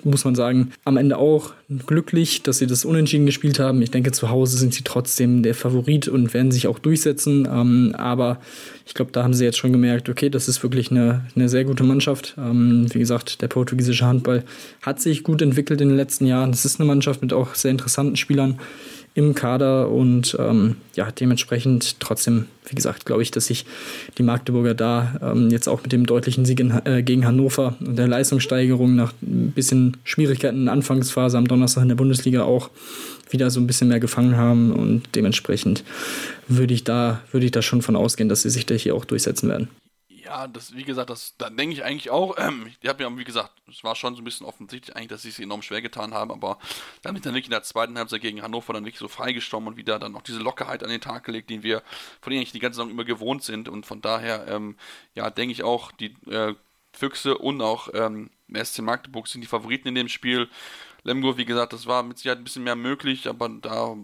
S2: muss man sagen, am Ende auch glücklich, dass sie das unentschieden gespielt haben. Ich denke, zu Hause sind sie trotzdem der Favorit und werden sich auch durchsetzen. Ähm, aber ich glaube, da haben sie jetzt schon gemerkt, okay, das ist wirklich eine, eine sehr gute Mannschaft. Ähm, wie gesagt, der portugiesische Handball hat sich gut entwickelt in den letzten Jahren. Es ist eine Mannschaft mit auch sehr interessanten Spielern im Kader und ähm, ja, dementsprechend trotzdem, wie gesagt, glaube ich, dass sich die Magdeburger da ähm, jetzt auch mit dem deutlichen Sieg in, äh, gegen Hannover und der Leistungssteigerung nach ein bisschen Schwierigkeiten in der Anfangsphase am Donnerstag in der Bundesliga auch wieder so ein bisschen mehr gefangen haben und dementsprechend würde ich da, würde ich da schon von ausgehen, dass sie sich da hier auch durchsetzen werden.
S1: Ja, das, wie gesagt, das, da denke ich eigentlich auch. Ähm, ich habe ja, wie gesagt, es war schon so ein bisschen offensichtlich eigentlich, dass sie es enorm schwer getan haben, aber dann mit dann wirklich in der zweiten Halbzeit gegen Hannover dann wirklich so freigestorben und wieder dann noch diese Lockerheit an den Tag gelegt, den wir von denen eigentlich die ganze Saison immer gewohnt sind. Und von daher, ähm, ja, denke ich auch, die äh, Füchse und auch ähm, SC Magdeburg sind die Favoriten in dem Spiel. Lemgo, wie gesagt, das war mit Sicherheit ein bisschen mehr möglich, aber da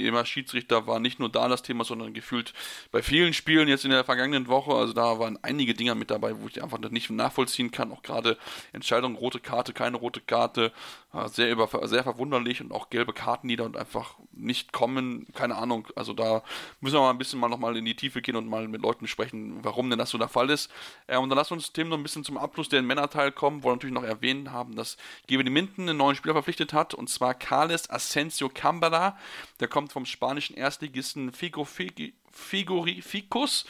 S1: Thema Schiedsrichter war nicht nur da das Thema, sondern gefühlt bei vielen Spielen jetzt in der vergangenen Woche. Also da waren einige Dinge mit dabei, wo ich einfach nicht nachvollziehen kann. Auch gerade Entscheidungen, rote Karte, keine rote Karte, sehr, über, sehr verwunderlich und auch gelbe Karten, die dann einfach nicht kommen. Keine Ahnung. Also da müssen wir mal ein bisschen mal nochmal in die Tiefe gehen und mal mit Leuten sprechen, warum denn das so der Fall ist. Äh, und dann lass uns Tim noch ein bisschen zum Abschluss der Männerteil kommen, wo wir natürlich noch erwähnen haben, dass Gebe Minden einen neuen Spieler verpflichtet hat und zwar Carles Asensio Cambara. Der kommt vom spanischen Erstligisten Figo Figurificus.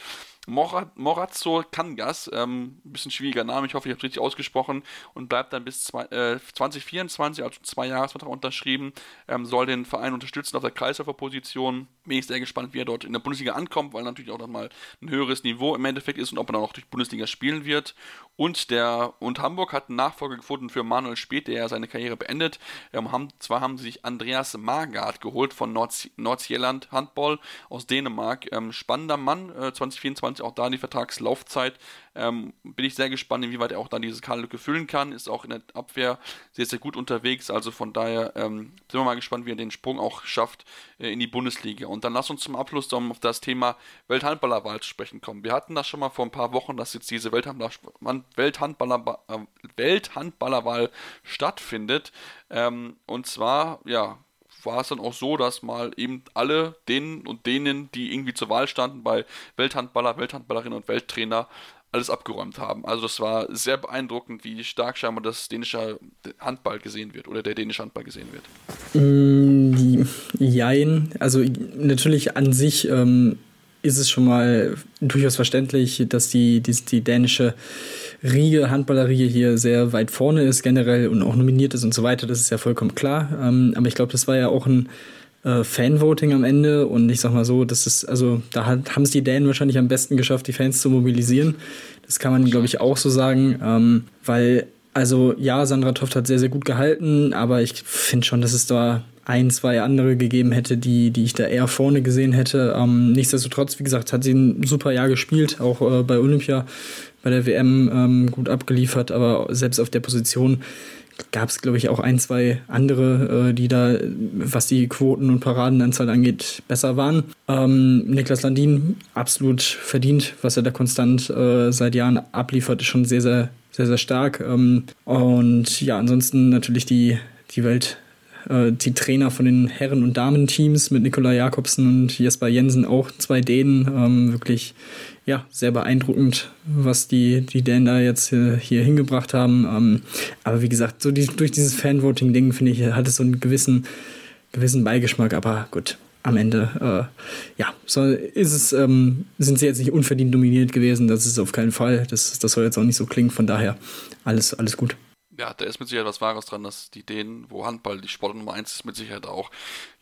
S1: Morazzo Cangas, ähm, ein bisschen schwieriger Name, ich hoffe, ich habe es richtig ausgesprochen, und bleibt dann bis zwei, äh, 2024, also zwei Jahresvertrag unterschrieben, ähm, soll den Verein unterstützen auf der Kreisläuferposition. Bin ich sehr gespannt, wie er dort in der Bundesliga ankommt, weil natürlich auch dann mal ein höheres Niveau im Endeffekt ist und ob er dann auch durch Bundesliga spielen wird. Und der und Hamburg hat einen Nachfolger gefunden für Manuel Speth, der ja seine Karriere beendet. Ähm, haben, zwar haben sie sich Andreas Margard geholt von Nord Nordsjælland Handball aus Dänemark. Ähm, spannender Mann, äh, 2024 auch da die Vertragslaufzeit. Ähm, bin ich sehr gespannt, inwieweit er auch dann diese Kaderlücke füllen kann. Ist auch in der Abwehr sehr, sehr gut unterwegs. Also von daher ähm, sind wir mal gespannt, wie er den Sprung auch schafft äh, in die Bundesliga. Und dann lass uns zum Abschluss um auf das Thema Welthandballerwahl zu sprechen kommen. Wir hatten das schon mal vor ein paar Wochen, dass jetzt diese Welthandballer, äh, Welthandballerwahl stattfindet. Ähm, und zwar, ja, war es dann auch so, dass mal eben alle denen und denen, die irgendwie zur Wahl standen bei Welthandballer, Welthandballerinnen und Welttrainer, alles abgeräumt haben. Also das war sehr beeindruckend, wie stark scheinbar das dänische Handball gesehen wird oder der dänische Handball gesehen wird.
S2: Mm, jein. Also natürlich an sich ähm, ist es schon mal durchaus verständlich, dass die, die, die dänische Riege, Handballerriege hier sehr weit vorne ist generell und auch nominiert ist und so weiter. Das ist ja vollkommen klar. Ähm, aber ich glaube, das war ja auch ein äh, Fanvoting am Ende und ich sag mal so, das ist, also da haben es die Dänen wahrscheinlich am besten geschafft, die Fans zu mobilisieren. Das kann man, glaube ich, auch so sagen, ähm, weil, also ja, Sandra Toft hat sehr, sehr gut gehalten, aber ich finde schon, dass es da ein, zwei andere gegeben hätte, die, die ich da eher vorne gesehen hätte. Ähm, nichtsdestotrotz, wie gesagt, hat sie ein super Jahr gespielt, auch äh, bei Olympia, bei der WM ähm, gut abgeliefert, aber selbst auf der Position gab es, glaube ich, auch ein, zwei andere, äh, die da, was die Quoten und Paradenanzahl angeht, besser waren. Ähm, Niklas Landin, absolut verdient, was er da konstant äh, seit Jahren abliefert, ist schon sehr, sehr, sehr, sehr stark. Ähm, und ja, ansonsten natürlich die, die Welt äh, die Trainer von den Herren- und Damen-Teams mit Nikola Jakobsen und Jesper Jensen, auch zwei Dänen. Ähm, wirklich ja, sehr beeindruckend, was die, die Dänen da jetzt hier, hier hingebracht haben. Ähm, aber wie gesagt, so die, durch dieses Fanvoting-Ding, finde ich, hat es so einen gewissen, gewissen Beigeschmack. Aber gut, am Ende, äh, ja, so ist es, ähm, sind sie jetzt nicht unverdient dominiert gewesen. Das ist auf keinen Fall. Das, das soll jetzt auch nicht so klingen. Von daher, alles, alles gut
S1: ja, da ist mit Sicherheit was Wahres dran, dass die Dänen, wo Handball die Sport Nummer 1 ist, mit Sicherheit auch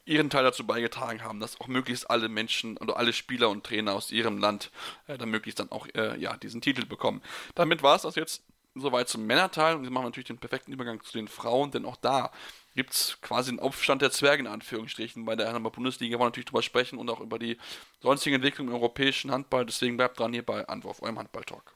S1: ihren Teil dazu beigetragen haben, dass auch möglichst alle Menschen oder alle Spieler und Trainer aus ihrem Land äh, dann möglichst dann auch äh, ja, diesen Titel bekommen. Damit war es das jetzt soweit zum Männerteil und wir machen natürlich den perfekten Übergang zu den Frauen, denn auch da gibt es quasi einen Aufstand der Zwerge in Anführungsstrichen. Bei der Handball-Bundesliga wollen wir natürlich drüber sprechen und auch über die sonstigen Entwicklungen im europäischen Handball. Deswegen bleibt dran hier bei Anwurf, eurem Handball-Talk.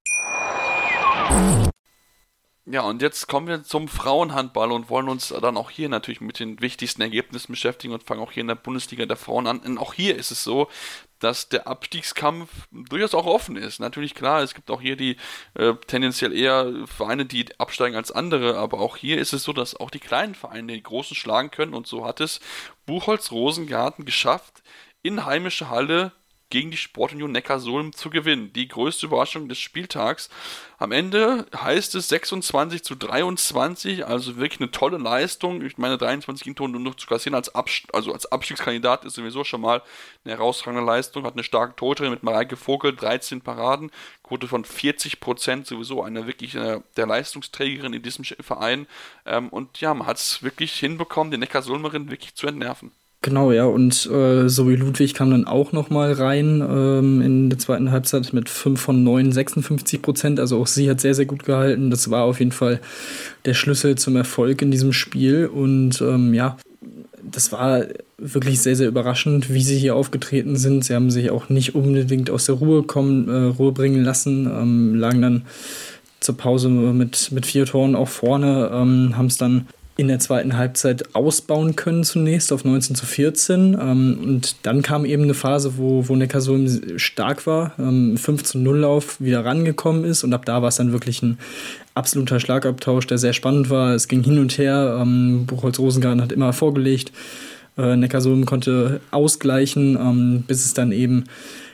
S1: Ja, und jetzt kommen wir zum Frauenhandball und wollen uns dann auch hier natürlich mit den wichtigsten Ergebnissen beschäftigen und fangen auch hier in der Bundesliga der Frauen an. Und auch hier ist es so, dass der Abstiegskampf durchaus auch offen ist. Natürlich klar, es gibt auch hier die äh, tendenziell eher Vereine, die absteigen als andere, aber auch hier ist es so, dass auch die kleinen Vereine die großen schlagen können und so hat es Buchholz Rosengarten geschafft, in heimische Halle gegen die Sportunion Neckarsulm zu gewinnen. Die größte Überraschung des Spieltags. Am Ende heißt es 26 zu 23, also wirklich eine tolle Leistung. Ich meine, 23 Gegentore nur noch zu kassieren als, Abs also als Abstiegskandidat ist sowieso schon mal eine herausragende Leistung. Hat eine starke Torhüterin mit Mareike Vogel, 13 Paraden, Quote von 40 Prozent, sowieso eine wirklich äh, der Leistungsträgerin in diesem Verein. Ähm, und ja, man hat es wirklich hinbekommen, die Neckarsulmerin wirklich zu entnerven.
S2: Genau, ja, und äh, Zoe Ludwig kam dann auch noch mal rein ähm, in der zweiten Halbzeit mit 5 von 9, 56 Prozent. Also auch sie hat sehr, sehr gut gehalten. Das war auf jeden Fall der Schlüssel zum Erfolg in diesem Spiel. Und ähm, ja, das war wirklich sehr, sehr überraschend, wie sie hier aufgetreten sind. Sie haben sich auch nicht unbedingt aus der Ruhe, kommen, äh, Ruhe bringen lassen, ähm, lagen dann zur Pause mit, mit vier Toren auch vorne, ähm, haben es dann in der zweiten Halbzeit ausbauen können zunächst auf 19 zu 14. Ähm, und dann kam eben eine Phase, wo, wo Neckarsulm stark war, ähm, 5 zu 0 Lauf wieder rangekommen ist und ab da war es dann wirklich ein absoluter Schlagabtausch, der sehr spannend war. Es ging hin und her. Ähm, Buchholz Rosengarten hat immer vorgelegt. Äh, Neckarsulm konnte ausgleichen, ähm, bis es dann eben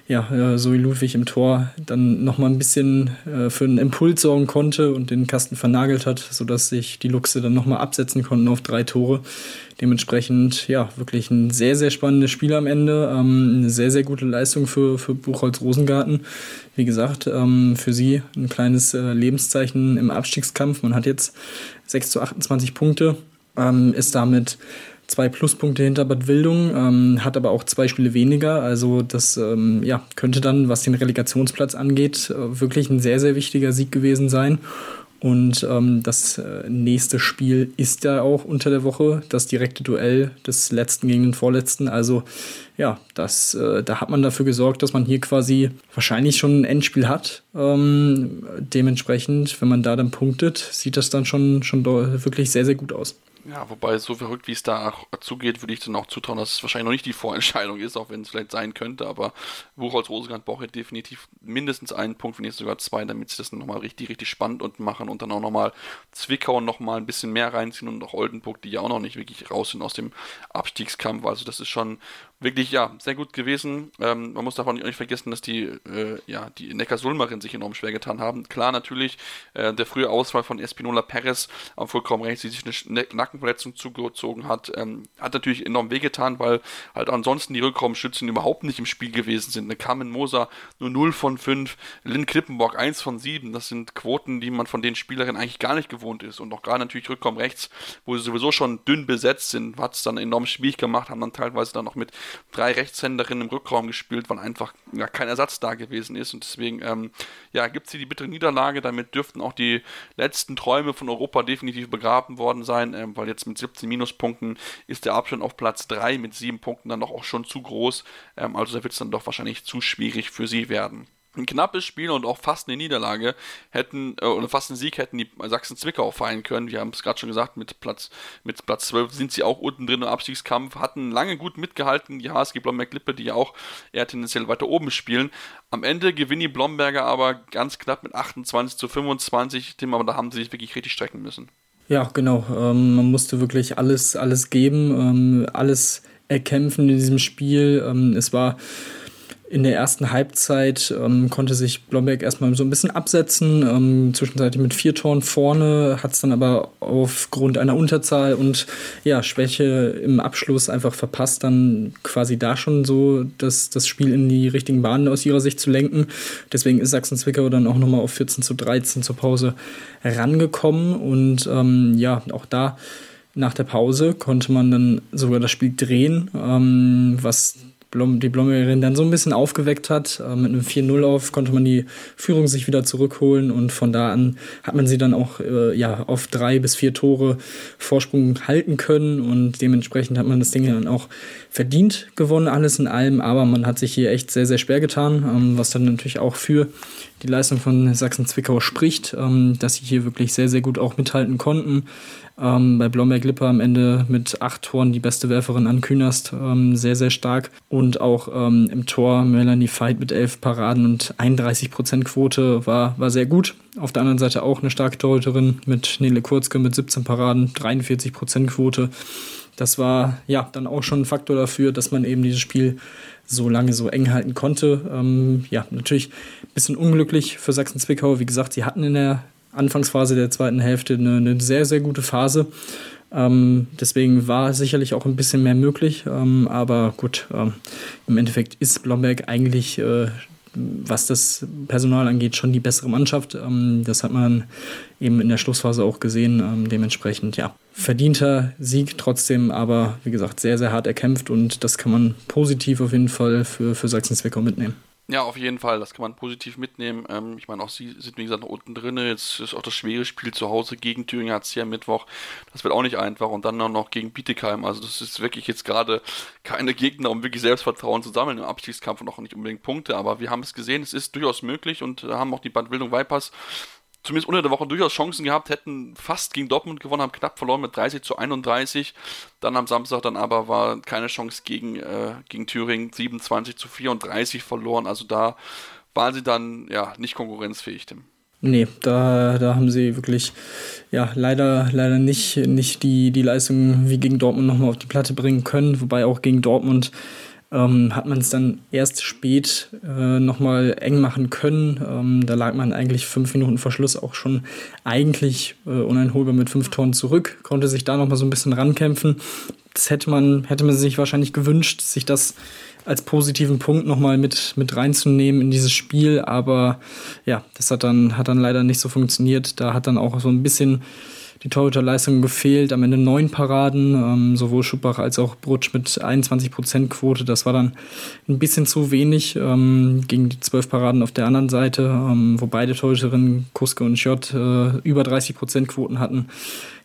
S2: ja, äh, Zoe Ludwig im Tor dann nochmal ein bisschen äh, für einen Impuls sorgen konnte und den Kasten vernagelt hat, sodass sich die Luchse dann nochmal absetzen konnten auf drei Tore. Dementsprechend, ja, wirklich ein sehr, sehr spannendes Spiel am Ende. Ähm, eine sehr, sehr gute Leistung für, für Buchholz Rosengarten. Wie gesagt, ähm, für sie ein kleines äh, Lebenszeichen im Abstiegskampf. Man hat jetzt 6 zu 28 Punkte, ähm, ist damit zwei Pluspunkte hinter Bad Wildung, ähm, hat aber auch zwei Spiele weniger. Also das ähm, ja, könnte dann, was den Relegationsplatz angeht, äh, wirklich ein sehr, sehr wichtiger Sieg gewesen sein. Und ähm, das äh, nächste Spiel ist ja auch unter der Woche, das direkte Duell des letzten gegen den vorletzten. Also ja, das, äh, da hat man dafür gesorgt, dass man hier quasi wahrscheinlich schon ein Endspiel hat. Ähm, dementsprechend, wenn man da dann punktet, sieht das dann schon, schon wirklich sehr, sehr gut aus.
S1: Ja, wobei so verrückt, wie es da zugeht, würde ich dann auch zutrauen, dass es wahrscheinlich noch nicht die Vorentscheidung ist, auch wenn es vielleicht sein könnte. Aber Buchholz Rosegard braucht ja definitiv mindestens einen Punkt, wenn nicht sogar zwei, damit sie das nochmal richtig, richtig spannend und machen und dann auch nochmal Zwickau nochmal ein bisschen mehr reinziehen und auch Oldenburg, die ja auch noch nicht wirklich raus sind aus dem Abstiegskampf. Also das ist schon wirklich, ja, sehr gut gewesen. Ähm, man muss davon nicht vergessen, dass die, äh, ja, die Neckar-Sulmerin sich enorm schwer getan haben. Klar, natürlich, äh, der frühe Ausfall von Espinola Perez, aber vollkommen recht, sie sich eine Nacken Nackenverletzung zugezogen hat. Ähm, hat natürlich enorm wehgetan, weil halt ansonsten die Rückraumschützen überhaupt nicht im Spiel gewesen sind. Eine Carmen Moser nur 0 von 5, Lynn Klippenborg 1 von 7. Das sind Quoten, die man von den Spielerinnen eigentlich gar nicht gewohnt ist. Und auch gerade natürlich Rückraum rechts, wo sie sowieso schon dünn besetzt sind, hat es dann enorm schwierig gemacht, haben dann teilweise dann noch mit drei Rechtshänderinnen im Rückraum gespielt, weil einfach ja, kein Ersatz da gewesen ist. Und deswegen ähm, ja, gibt es hier die bittere Niederlage. Damit dürften auch die letzten Träume von Europa definitiv begraben worden sein, ähm, weil jetzt mit 17 Minuspunkten ist der Abstand auf Platz 3 mit 7 Punkten dann doch auch schon zu groß. Ähm, also da wird es dann doch wahrscheinlich zu schwierig für sie werden ein knappes Spiel und auch fast eine Niederlage hätten, äh, oder fast einen Sieg hätten die Sachsen-Zwickau feiern können. Wir haben es gerade schon gesagt, mit Platz, mit Platz 12 sind sie auch unten drin im Abstiegskampf, hatten lange gut mitgehalten, die HSG Blomberg-Lippe, die ja auch eher tendenziell weiter oben spielen. Am Ende gewinnen die Blomberger aber ganz knapp mit 28 zu 25, Tim, aber da haben sie sich wirklich richtig strecken müssen.
S2: Ja, genau. Ähm, man musste wirklich alles, alles geben, ähm, alles erkämpfen in diesem Spiel. Ähm, es war in der ersten Halbzeit ähm, konnte sich Blomberg erstmal so ein bisschen absetzen, ähm, zwischenzeitlich mit vier Toren vorne, hat es dann aber aufgrund einer Unterzahl und ja, Schwäche im Abschluss einfach verpasst, dann quasi da schon so das, das Spiel in die richtigen Bahnen aus ihrer Sicht zu lenken. Deswegen ist Sachsen-Zwickau dann auch nochmal auf 14 zu 13 zur Pause rangekommen und ähm, ja, auch da nach der Pause konnte man dann sogar das Spiel drehen, ähm, was Blom, die Blommerin dann so ein bisschen aufgeweckt hat. Äh, mit einem 4-0 auf konnte man die Führung sich wieder zurückholen und von da an hat man sie dann auch äh, ja, auf drei bis vier Tore Vorsprung halten können und dementsprechend hat man das Ding dann auch verdient gewonnen, alles in allem, aber man hat sich hier echt sehr, sehr schwer getan, ähm, was dann natürlich auch für die Leistung von Sachsen-Zwickau spricht, ähm, dass sie hier wirklich sehr, sehr gut auch mithalten konnten. Ähm, bei Blomberg-Lippe am Ende mit acht Toren die beste Werferin an Künast, sehr, sehr stark. Und auch im Tor Melanie Veit mit elf Paraden und 31% Quote war, war sehr gut. Auf der anderen Seite auch eine starke Torhüterin mit Nele Kurzke mit 17 Paraden, 43% Quote. Das war ja dann auch schon ein Faktor dafür, dass man eben dieses Spiel so lange so eng halten konnte. Ähm, ja, natürlich ein bisschen unglücklich für Sachsen-Zwickau. Wie gesagt, sie hatten in der Anfangsphase der zweiten Hälfte eine, eine sehr, sehr gute Phase. Ähm, deswegen war sicherlich auch ein bisschen mehr möglich. Ähm, aber gut, ähm, im Endeffekt ist Blomberg eigentlich, äh, was das Personal angeht, schon die bessere Mannschaft. Ähm, das hat man eben in der Schlussphase auch gesehen. Ähm, dementsprechend, ja, verdienter Sieg trotzdem, aber wie gesagt, sehr, sehr hart erkämpft und das kann man positiv auf jeden Fall für, für Sachsen-Zwickau mitnehmen.
S1: Ja, auf jeden Fall, das kann man positiv mitnehmen. Ähm, ich meine, auch sie sind, wie gesagt, noch unten drin. Jetzt ist auch das schwere Spiel zu Hause gegen Thüringen sie am Mittwoch. Das wird auch nicht einfach. Und dann noch gegen Bietigheim. Also, das ist wirklich jetzt gerade keine Gegner, um wirklich Selbstvertrauen zu sammeln im Abstiegskampf und auch nicht unbedingt Punkte. Aber wir haben es gesehen, es ist durchaus möglich und haben auch die Bandbildung Vipers zumindest unter der Woche durchaus Chancen gehabt, hätten fast gegen Dortmund gewonnen, haben knapp verloren mit 30 zu 31. Dann am Samstag dann aber war keine Chance gegen, äh, gegen Thüringen, 27 zu 34 verloren. Also da waren sie dann ja nicht konkurrenzfähig. Tim.
S2: Nee, da, da haben sie wirklich ja leider, leider nicht, nicht die, die Leistung wie gegen Dortmund nochmal auf die Platte bringen können, wobei auch gegen Dortmund ähm, hat man es dann erst spät äh, nochmal eng machen können. Ähm, da lag man eigentlich fünf Minuten vor Schluss auch schon eigentlich äh, uneinholbar mit fünf Toren zurück, konnte sich da nochmal so ein bisschen rankämpfen. Das hätte man, hätte man sich wahrscheinlich gewünscht, sich das als positiven Punkt nochmal mit, mit reinzunehmen in dieses Spiel. Aber ja, das hat dann, hat dann leider nicht so funktioniert. Da hat dann auch so ein bisschen die Torhüterleistung gefehlt. Am Ende neun Paraden, ähm, sowohl Schubach als auch Brutsch mit 21% Quote. Das war dann ein bisschen zu wenig ähm, gegen die zwölf Paraden auf der anderen Seite, ähm, wo beide Torhüterinnen, Kuske und Schott, äh, über 30% Quoten hatten.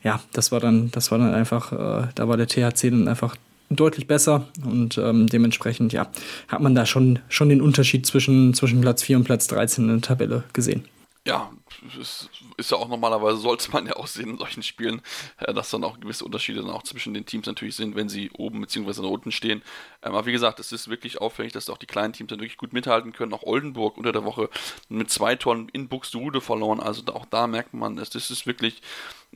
S2: Ja, das war dann, das war dann einfach, äh, da war der THC dann einfach deutlich besser und ähm, dementsprechend ja, hat man da schon, schon den Unterschied zwischen, zwischen Platz 4 und Platz 13 in der Tabelle gesehen.
S1: Ja, es ist ja auch normalerweise, sollte man ja auch sehen in solchen Spielen, äh, dass dann auch gewisse Unterschiede dann auch zwischen den Teams natürlich sind, wenn sie oben bzw. unten stehen. Ähm, aber wie gesagt, es ist wirklich auffällig, dass auch die kleinen Teams dann wirklich gut mithalten können. Auch Oldenburg unter der Woche mit zwei Toren in Buxtehude verloren. Also auch da merkt man, das ist wirklich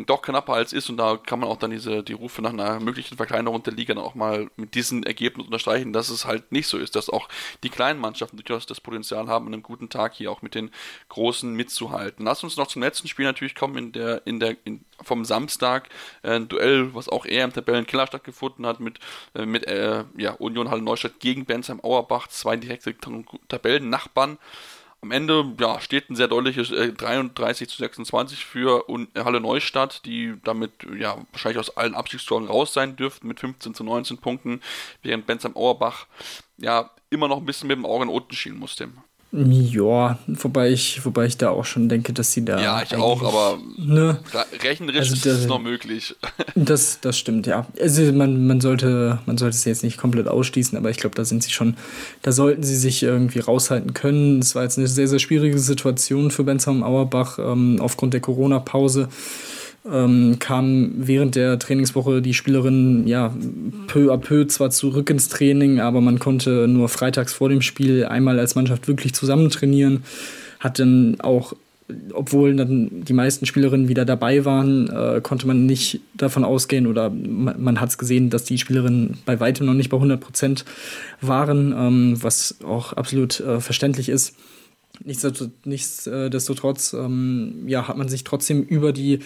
S1: doch knapper als ist und da kann man auch dann diese die Rufe nach einer möglichen Verkleinerung der Liga dann auch mal mit diesen Ergebnissen unterstreichen, dass es halt nicht so ist, dass auch die kleinen Mannschaften durchaus das Potenzial haben, an einem guten Tag hier auch mit den großen mitzuhalten. Lass uns noch zum letzten Spiel natürlich kommen in der in der in, vom Samstag äh, ein Duell, was auch eher im Tabellenkiller stattgefunden hat mit äh, mit äh, ja, Union Halle Neustadt gegen Bensheim Auerbach, zwei direkte Tabellennachbarn. Am Ende ja, steht ein sehr deutliches äh, 33 zu 26 für Halle Neustadt, die damit ja, wahrscheinlich aus allen Abstiegstoren raus sein dürften mit 15 zu 19 Punkten, während Bensheim Auerbach ja immer noch ein bisschen mit dem Auge in unten schielen musste.
S2: Ja, wobei ich, wobei ich da auch schon denke, dass sie da.
S1: Ja, ich auch, aber ne, rechnerisch also ist es noch möglich.
S2: Das, das stimmt, ja. Also man, man, sollte, man sollte es jetzt nicht komplett ausschließen, aber ich glaube, da sind sie schon, da sollten sie sich irgendwie raushalten können. Es war jetzt eine sehr, sehr schwierige Situation für Bensheim Auerbach ähm, aufgrund der Corona-Pause ähm, kamen während der Trainingswoche die Spielerinnen ja peu à peu zwar zurück ins Training, aber man konnte nur freitags vor dem Spiel einmal als Mannschaft wirklich zusammen trainieren. Hat dann auch, obwohl dann die meisten Spielerinnen wieder dabei waren, äh, konnte man nicht davon ausgehen oder man, man hat es gesehen, dass die Spielerinnen bei weitem noch nicht bei 100 Prozent waren, ähm, was auch absolut äh, verständlich ist. Nichtsdestotrotz ähm, ja, hat man sich trotzdem über die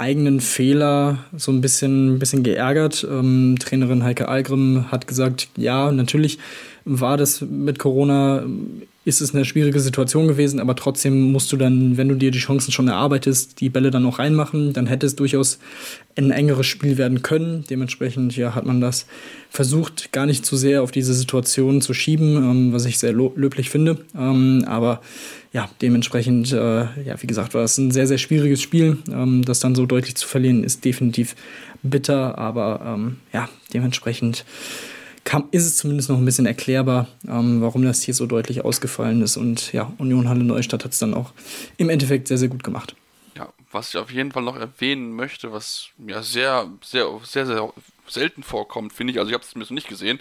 S2: eigenen Fehler so ein bisschen, ein bisschen geärgert. Ähm, Trainerin Heike Algrim hat gesagt, ja, natürlich war das mit Corona, ist es eine schwierige Situation gewesen, aber trotzdem musst du dann, wenn du dir die Chancen schon erarbeitest, die Bälle dann auch reinmachen. Dann hätte es durchaus ein engeres Spiel werden können. Dementsprechend ja, hat man das versucht, gar nicht zu sehr auf diese Situation zu schieben, ähm, was ich sehr löblich finde. Ähm, aber ja, dementsprechend, äh, ja, wie gesagt, war es ein sehr, sehr schwieriges Spiel. Ähm, das dann so deutlich zu verlieren, ist definitiv bitter, aber ähm, ja, dementsprechend kam, ist es zumindest noch ein bisschen erklärbar, ähm, warum das hier so deutlich ausgefallen ist. Und ja, Union Halle Neustadt hat es dann auch im Endeffekt sehr, sehr gut gemacht.
S1: Ja, was ich auf jeden Fall noch erwähnen möchte, was ja sehr, sehr, sehr, sehr selten vorkommt, finde ich, also ich habe es so nicht gesehen,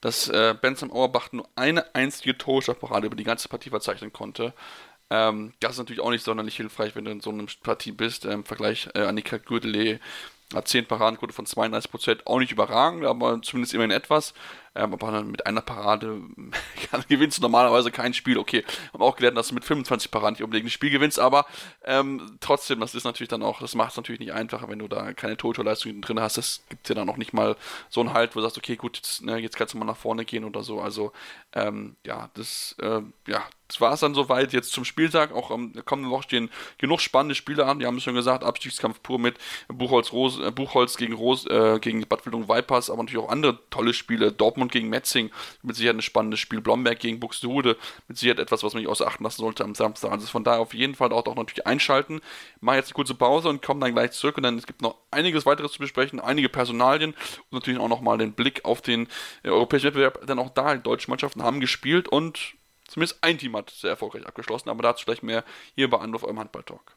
S1: dass äh, Benson Auerbach nur eine einzige Torschafparade über die ganze Partie verzeichnen konnte. Ähm, das ist natürlich auch nicht sonderlich hilfreich, wenn du in so einer Partie bist. Im Vergleich äh, Annika Gürdelee hat 10 Paradenquote von 32%, auch nicht überragend, aber zumindest immerhin etwas. Ähm, aber mit einer Parade gewinnst du normalerweise kein Spiel. Okay, haben auch gelernt, dass du mit 25 Paraden nicht unbedingt ein Spiel gewinnst, aber ähm, trotzdem, das ist natürlich dann auch, das macht es natürlich nicht einfacher, wenn du da keine Totalleistung drin hast. Das gibt dir dann auch nicht mal so einen Halt, wo du sagst, okay, gut, jetzt, ne, jetzt kannst du mal nach vorne gehen oder so. Also, ähm, ja, das, äh, ja, das war es dann soweit jetzt zum Spieltag. Auch am ähm, kommenden Woche stehen genug spannende Spiele an. Die haben es schon gesagt, Abstiegskampf pur mit Buchholz, Rose, äh, Buchholz gegen Rose, äh, gegen Bad Wildung Vipers, aber natürlich auch andere tolle Spiele. Dortmund gegen Metzing, mit Sicherheit ein spannendes Spiel. Blomberg gegen Buxtehude, mit Sicherheit etwas, was man nicht außer achten lassen sollte am Samstag. Also von daher auf jeden Fall auch, auch natürlich einschalten. Mach jetzt eine kurze Pause und komme dann gleich zurück. Und dann es gibt noch einiges weiteres zu besprechen, einige Personalien und natürlich auch nochmal den Blick auf den äh, europäischen Wettbewerb. Denn auch da, die deutschen Mannschaften haben gespielt und Zumindest ein Team hat sehr erfolgreich abgeschlossen, aber dazu vielleicht mehr hier bei Anruf eurem Handball-Talk.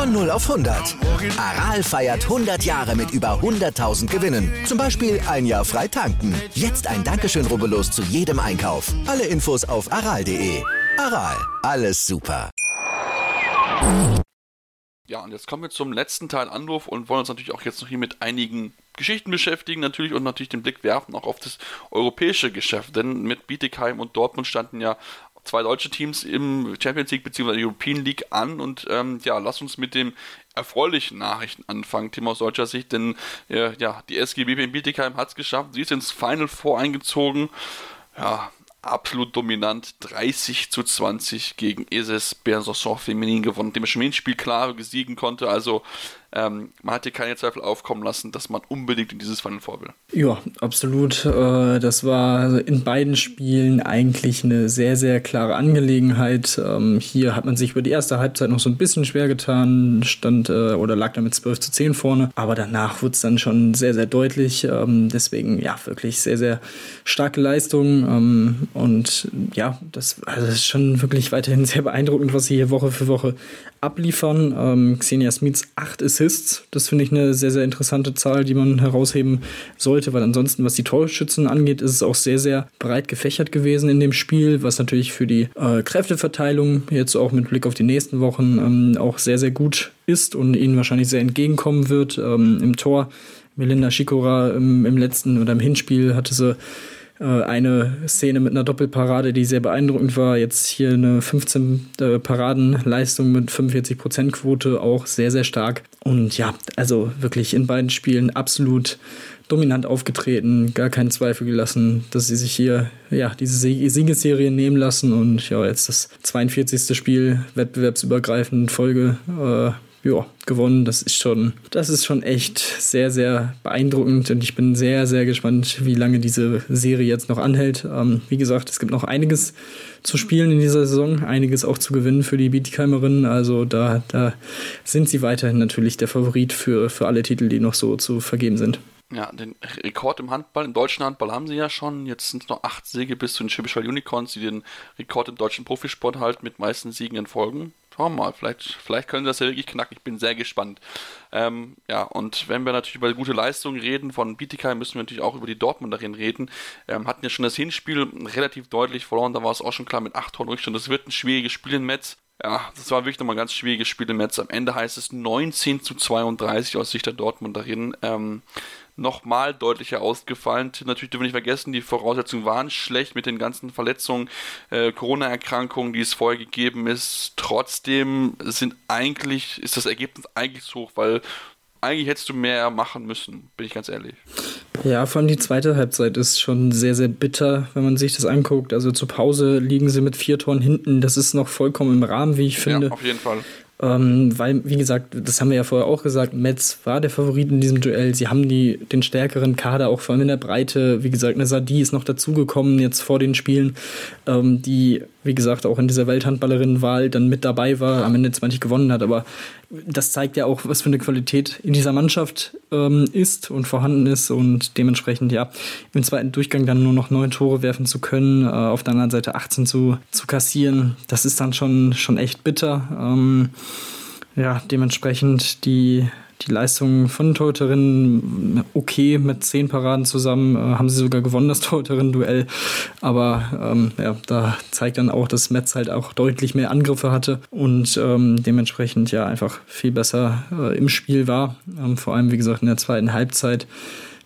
S3: Von 0 auf 100. Aral feiert 100 Jahre mit über 100.000 Gewinnen. Zum Beispiel ein Jahr frei tanken. Jetzt ein Dankeschön, rubbellos zu jedem Einkauf. Alle Infos auf aral.de. Aral, alles super.
S1: Ja, und jetzt kommen wir zum letzten Teil Anruf und wollen uns natürlich auch jetzt noch hier mit einigen Geschichten beschäftigen natürlich und natürlich den Blick werfen auch auf das europäische Geschäft, denn mit Bietigheim und Dortmund standen ja zwei deutsche Teams im Champions League bzw. European League an und ähm, ja, lass uns mit den erfreulichen Nachrichten anfangen, Tim aus deutscher Sicht, denn äh, ja, die SGB in Bietigheim hat es geschafft, sie ist ins Final Four eingezogen, ja, absolut dominant, 30 zu 20 gegen ESS Besançon Feminin gewonnen, dem Spiel klar gesiegen konnte, also ähm, man hat hier keine Zweifel aufkommen lassen, dass man unbedingt in dieses Final Four will.
S2: Ja, absolut. Äh, das war in beiden Spielen eigentlich eine sehr, sehr klare Angelegenheit. Ähm, hier hat man sich über die erste Halbzeit noch so ein bisschen schwer getan, stand äh, oder lag damit 12 zu 10 vorne, aber danach wurde es dann schon sehr, sehr deutlich. Ähm, deswegen, ja, wirklich sehr, sehr starke Leistung. Ähm, und ja, das, also das ist schon wirklich weiterhin sehr beeindruckend, was sie hier Woche für Woche abliefern. Ähm, Xenia Smiths acht Assists, das finde ich eine sehr, sehr interessante Zahl, die man herausheben sollte, weil ansonsten, was die Torschützen angeht, ist es auch sehr, sehr breit gefächert gewesen in dem Spiel, was natürlich für die äh, Kräfteverteilung jetzt auch mit Blick auf die nächsten Wochen ähm, auch sehr, sehr gut ist und ihnen wahrscheinlich sehr entgegenkommen wird. Ähm, Im Tor Melinda Schikora im, im letzten oder im Hinspiel hatte sie eine Szene mit einer Doppelparade, die sehr beeindruckend war. Jetzt hier eine 15 äh, Paradenleistung mit 45% Quote, auch sehr, sehr stark. Und ja, also wirklich in beiden Spielen absolut dominant aufgetreten, gar keinen Zweifel gelassen, dass sie sich hier ja diese Siegesserie nehmen lassen und ja jetzt das 42. Spiel wettbewerbsübergreifend Folge äh, ja, gewonnen. Das ist schon, das ist schon echt sehr, sehr beeindruckend und ich bin sehr, sehr gespannt, wie lange diese Serie jetzt noch anhält. Ähm, wie gesagt, es gibt noch einiges zu spielen in dieser Saison, einiges auch zu gewinnen für die Bietigheimerinnen. Also da, da sind sie weiterhin natürlich der Favorit für, für alle Titel, die noch so zu vergeben sind.
S1: Ja, den Rekord im Handball, im deutschen Handball haben sie ja schon. Jetzt sind es noch acht Siege bis zu den Schwäbisch Unicorns, die den Rekord im deutschen Profisport halten mit meisten Siegen in Folgen. Schauen wir mal, vielleicht, vielleicht können sie das ja wirklich knacken. Ich bin sehr gespannt. Ähm, ja, und wenn wir natürlich über gute Leistungen reden von Bietigheim, müssen wir natürlich auch über die Dortmunderin reden. Ähm, hatten ja schon das Hinspiel relativ deutlich verloren, da war es auch schon klar mit 8 Toren Rückstand. Das wird ein schwieriges Spiel in Metz. Ja, das war wirklich nochmal ein ganz schwieriges Spiel in Metz. Am Ende heißt es 19 zu 32 aus Sicht der Dortmunderin. Ähm, nochmal deutlicher ausgefallen. Natürlich dürfen wir nicht vergessen, die Voraussetzungen waren schlecht mit den ganzen Verletzungen, äh, Corona-Erkrankungen, die es vorher gegeben ist. Trotzdem sind eigentlich, ist das Ergebnis eigentlich zu hoch, weil eigentlich hättest du mehr machen müssen, bin ich ganz ehrlich.
S2: Ja, vor allem die zweite Halbzeit ist schon sehr, sehr bitter, wenn man sich das anguckt. Also zur Pause liegen sie mit vier Toren hinten. Das ist noch vollkommen im Rahmen, wie ich finde. Ja,
S1: auf jeden Fall.
S2: Ähm, weil, wie gesagt, das haben wir ja vorher auch gesagt, Metz war der Favorit in diesem Duell. Sie haben die, den stärkeren Kader, auch vor allem in der Breite. Wie gesagt, eine Sadi ist noch dazugekommen jetzt vor den Spielen, ähm, die wie gesagt, auch in dieser Welthandballerinnenwahl dann mit dabei war, am Ende zwar nicht gewonnen hat, aber das zeigt ja auch, was für eine Qualität in dieser Mannschaft ähm, ist und vorhanden ist und dementsprechend ja im zweiten Durchgang dann nur noch neun Tore werfen zu können, äh, auf der anderen Seite 18 zu, zu kassieren, das ist dann schon, schon echt bitter. Ähm, ja, dementsprechend die die Leistung von Torhüterinnen okay mit zehn Paraden zusammen. Äh, haben sie sogar gewonnen, das Torhüterinnen-Duell. Aber ähm, ja, da zeigt dann auch, dass Metz halt auch deutlich mehr Angriffe hatte und ähm, dementsprechend ja einfach viel besser äh, im Spiel war. Ähm, vor allem, wie gesagt, in der zweiten Halbzeit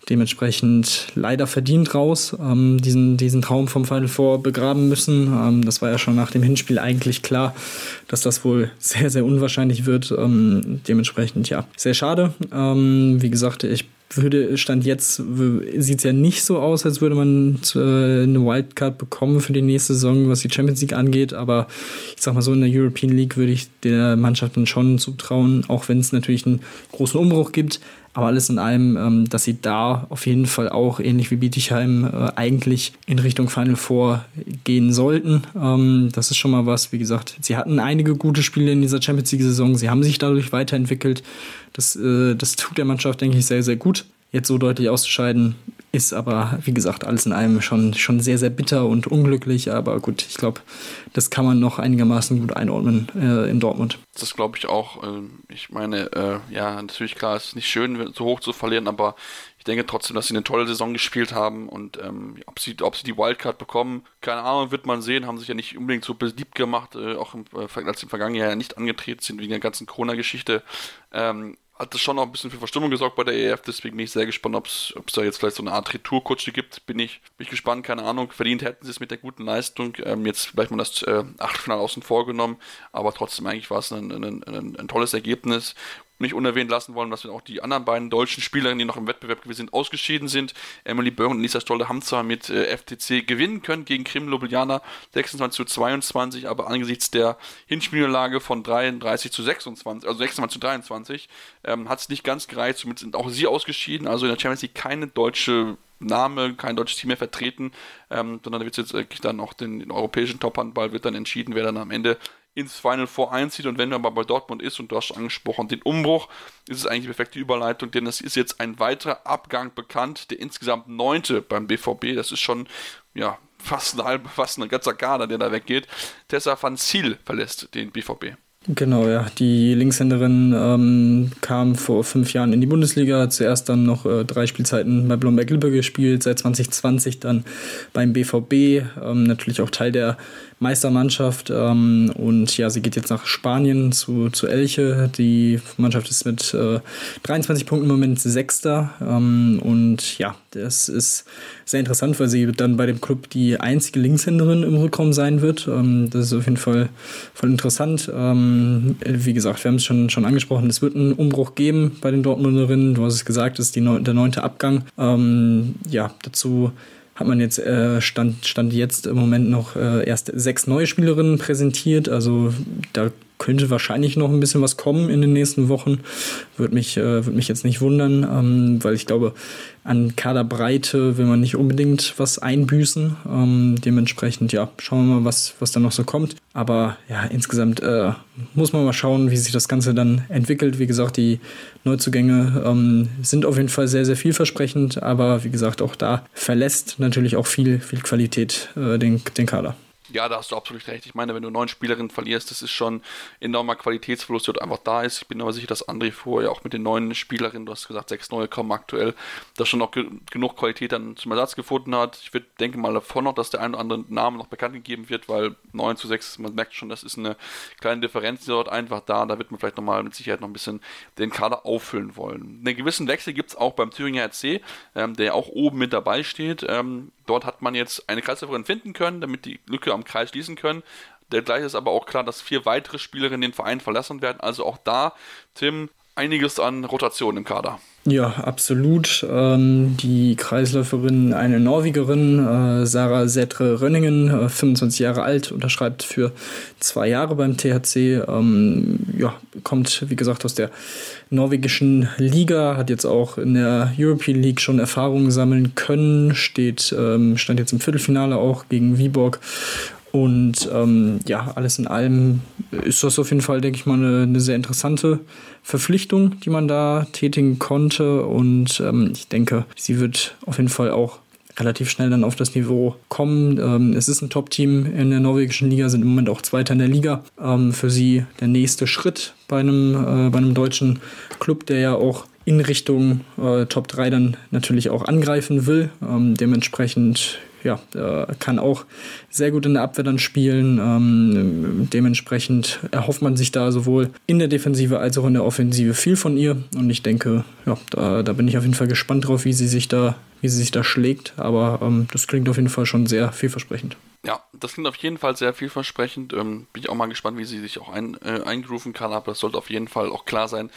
S2: dementsprechend leider verdient raus, ähm, diesen, diesen Traum vom Final Four begraben müssen. Ähm, das war ja schon nach dem Hinspiel eigentlich klar, dass das wohl sehr, sehr unwahrscheinlich wird. Ähm, dementsprechend ja, sehr schade. Ähm, wie gesagt, ich würde, Stand jetzt sieht es ja nicht so aus, als würde man äh, eine Wildcard bekommen für die nächste Saison, was die Champions League angeht. Aber ich sag mal so, in der European League würde ich der Mannschaft dann schon zutrauen, auch wenn es natürlich einen großen Umbruch gibt. Aber alles in allem, ähm, dass sie da auf jeden Fall auch, ähnlich wie Bietigheim, äh, eigentlich in Richtung Final Four gehen sollten. Ähm, das ist schon mal was. Wie gesagt, sie hatten einige gute Spiele in dieser Champions League-Saison. Sie haben sich dadurch weiterentwickelt. Das, äh, das tut der Mannschaft, denke ich, sehr, sehr gut. Jetzt so deutlich auszuscheiden, ist aber, wie gesagt, alles in allem schon, schon sehr, sehr bitter und unglücklich. Aber gut, ich glaube, das kann man noch einigermaßen gut einordnen äh, in Dortmund.
S1: Das glaube ich auch. Ähm, ich meine, äh, ja, natürlich klar, es ist nicht schön, so hoch zu verlieren, aber ich denke trotzdem, dass sie eine tolle Saison gespielt haben und ähm, ob, sie, ob sie die Wildcard bekommen, keine Ahnung, wird man sehen, haben sich ja nicht unbedingt so beliebt gemacht, äh, auch im, äh, als im vergangenen Jahr nicht angetreten sind wegen der ganzen Corona-Geschichte. Ähm, hat das schon noch ein bisschen für Verstimmung gesorgt bei der EF, deswegen bin ich sehr gespannt, ob es da jetzt vielleicht so eine Art Retourkutsche gibt. Bin ich, bin ich gespannt, keine Ahnung. Verdient hätten sie es mit der guten Leistung. Ähm, jetzt vielleicht mal das äh, Achtelfinale außen vorgenommen, aber trotzdem eigentlich war es ein, ein, ein, ein, tolles Ergebnis. Nicht unerwähnt lassen wollen, dass wir auch die anderen beiden deutschen Spielerinnen, die noch im Wettbewerb gewesen sind, ausgeschieden sind. Emily Böhm und Lisa Stolle haben zwar mit äh, FTC gewinnen können gegen Krim Ljubljana 26 zu 22, aber angesichts der Hinspiellage von 33 zu 26, also 26 zu 23, ähm, hat es nicht ganz gereicht. Somit sind auch sie ausgeschieden. Also in der Champions League keine deutsche Name, kein deutsches Team mehr vertreten, ähm, sondern da wird jetzt wirklich dann auch den, den europäischen Top-Handball wird dann entschieden, wer dann am Ende ins Final Four einzieht. Und wenn man aber bei Dortmund ist, und du hast angesprochen, den Umbruch, ist es eigentlich die perfekte Überleitung, denn es ist jetzt ein weiterer Abgang bekannt, der insgesamt neunte beim BVB. Das ist schon, ja, fast ein, halb, fast ein ganzer Kader, der da weggeht. Tessa van Ziel verlässt den BVB.
S2: Genau, ja. Die Linkshänderin ähm, kam vor fünf Jahren in die Bundesliga, zuerst dann noch äh, drei Spielzeiten bei Blomberg-Lippe gespielt, seit 2020 dann beim BVB, ähm, natürlich auch Teil der Meistermannschaft. Ähm, und ja, sie geht jetzt nach Spanien zu, zu Elche. Die Mannschaft ist mit äh, 23 Punkten im Moment Sechster. Ähm, und ja, das ist sehr interessant, weil sie dann bei dem Club die einzige Linkshänderin im Rückraum sein wird. Ähm, das ist auf jeden Fall voll interessant. Ähm, wie gesagt, wir haben es schon, schon angesprochen, es wird einen Umbruch geben bei den Dortmunderinnen. Du hast es gesagt, es ist die neun, der neunte Abgang. Ähm, ja, dazu hat man jetzt äh, stand, stand jetzt im Moment noch äh, erst sechs neue Spielerinnen präsentiert. Also da könnte wahrscheinlich noch ein bisschen was kommen in den nächsten Wochen. Würde mich, äh, würd mich jetzt nicht wundern, ähm, weil ich glaube, an Kaderbreite will man nicht unbedingt was einbüßen. Ähm, dementsprechend, ja, schauen wir mal, was, was da noch so kommt. Aber ja, insgesamt äh, muss man mal schauen, wie sich das Ganze dann entwickelt. Wie gesagt, die Neuzugänge ähm, sind auf jeden Fall sehr, sehr vielversprechend. Aber wie gesagt, auch da verlässt natürlich auch viel, viel Qualität äh, den, den Kader.
S1: Ja, da hast du absolut recht. Ich meine, wenn du neun Spielerinnen verlierst, das ist schon enormer Qualitätsverlust, der einfach da ist. Ich bin aber sicher, dass André vorher auch mit den neuen Spielerinnen, du hast gesagt, sechs neue kommen aktuell, da schon noch ge genug Qualität dann zum Ersatz gefunden hat. Ich würde, denke mal davon noch, dass der ein oder andere Name noch bekannt gegeben wird, weil 9 zu 6, man merkt schon, das ist eine kleine Differenz, die dort einfach da. Da wird man vielleicht nochmal mit Sicherheit noch ein bisschen den Kader auffüllen wollen. Einen gewissen Wechsel gibt es auch beim Thüringer RC, ähm, der auch oben mit dabei steht. Ähm, Dort hat man jetzt eine Kreisläuferin finden können, damit die Lücke am Kreis schließen können. Dergleich ist aber auch klar, dass vier weitere Spielerinnen den Verein verlassen werden. Also auch da, Tim, einiges an Rotation im Kader.
S2: Ja, absolut. Ähm, die Kreisläuferin, eine Norwegerin, äh, Sarah Setre Rönningen, äh, 25 Jahre alt, unterschreibt für zwei Jahre beim THC. Ähm, ja, kommt, wie gesagt, aus der norwegischen Liga, hat jetzt auch in der European League schon Erfahrungen sammeln können, steht, ähm, stand jetzt im Viertelfinale auch gegen Viborg und ähm, ja, alles in allem ist das auf jeden Fall, denke ich mal, eine, eine sehr interessante Verpflichtung, die man da tätigen konnte. Und ähm, ich denke, sie wird auf jeden Fall auch relativ schnell dann auf das Niveau kommen. Ähm, es ist ein Top-Team in der norwegischen Liga, sind im Moment auch Zweiter in der Liga. Ähm, für sie der nächste Schritt bei einem, äh, bei einem deutschen Club, der ja auch in Richtung äh, Top 3 dann natürlich auch angreifen will. Ähm, dementsprechend ja, äh, kann auch sehr gut in der Abwehr dann spielen. Ähm, dementsprechend erhofft man sich da sowohl in der Defensive als auch in der Offensive viel von ihr. Und ich denke, ja, da, da bin ich auf jeden Fall gespannt drauf, wie sie sich da, wie sie sich da schlägt. Aber ähm, das klingt auf jeden Fall schon sehr vielversprechend.
S1: Ja, das klingt auf jeden Fall sehr vielversprechend. Ähm, bin ich auch mal gespannt, wie sie sich auch ein, äh, eingrooven kann, aber es sollte auf jeden Fall auch klar sein,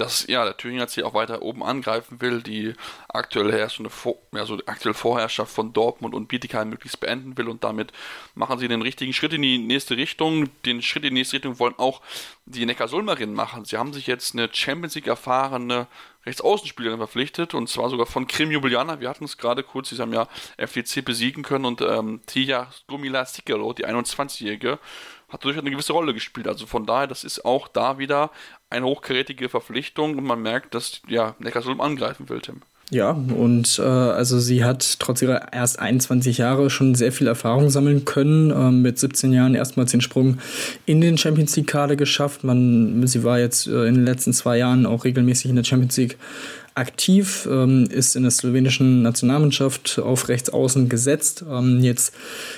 S1: dass ja, der Thüringer jetzt hier auch weiter oben angreifen will, die aktuelle herrschende Vor ja, so aktuelle Vorherrschaft von Dortmund und Bietigheim möglichst beenden will und damit machen sie den richtigen Schritt in die nächste Richtung. Den Schritt in die nächste Richtung wollen auch die Neckar-Sulmerinnen machen. Sie haben sich jetzt eine Champions League erfahrene Rechtsaußenspielerin verpflichtet und zwar sogar von Krim Ljubljana. Wir hatten es gerade kurz, sie haben ja FTC besiegen können und ähm, Tia Gumila Sikero, die 21-Jährige, hat durchaus eine gewisse Rolle gespielt. Also von daher, das ist auch da wieder eine hochkarätige Verpflichtung und man merkt, dass ja, Neckarsulm angreifen will, Tim.
S2: Ja, und äh, also sie hat trotz ihrer erst 21 Jahre schon sehr viel Erfahrung sammeln können. Ähm, mit 17 Jahren erstmals den Sprung in den Champions League-Kader geschafft. Man, sie war jetzt äh, in den letzten zwei Jahren auch regelmäßig in der Champions League aktiv, ähm, ist in der slowenischen Nationalmannschaft auf rechts außen gesetzt. Ähm, jetzt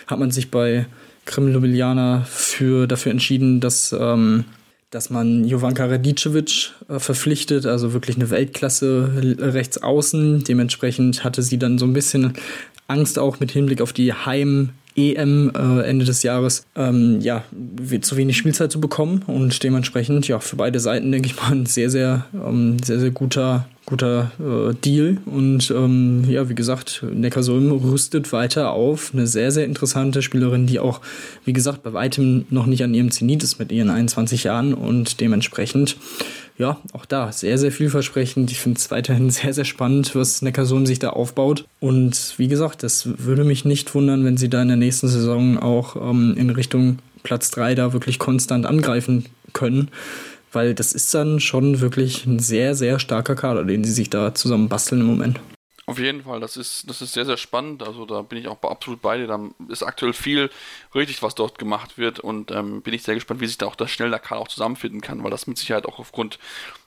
S2: hat man sich bei Krim Ljubljana für, dafür entschieden, dass, ähm, dass man Jovanka Radicevic äh, verpflichtet, also wirklich eine Weltklasse rechts außen. Dementsprechend hatte sie dann so ein bisschen Angst auch mit Hinblick auf die Heim EM äh, Ende des Jahres ähm, ja, zu wenig Spielzeit zu bekommen und dementsprechend ja für beide Seiten denke ich mal ein sehr, sehr, ähm, sehr, sehr guter guter äh, Deal. Und ähm, ja, wie gesagt, Neckarsulm rüstet weiter auf. Eine sehr, sehr interessante Spielerin, die auch, wie gesagt, bei weitem noch nicht an ihrem Zenit ist mit ihren 21 Jahren und dementsprechend, ja, auch da sehr, sehr vielversprechend. Ich finde es weiterhin sehr, sehr spannend, was Neckarsulm sich da aufbaut. Und wie gesagt, das würde mich nicht wundern, wenn sie da in der nächsten Saison auch ähm, in Richtung Platz 3 da wirklich konstant angreifen können weil das ist dann schon wirklich ein sehr, sehr starker Kader, den sie sich da zusammen basteln im Moment.
S1: Auf jeden Fall, das ist, das ist sehr, sehr spannend. Also da bin ich auch absolut bei dir. Da ist aktuell viel richtig, was dort gemacht wird und ähm, bin ich sehr gespannt, wie sich da auch das schnell der Kader auch zusammenfinden kann, weil das mit Sicherheit auch aufgrund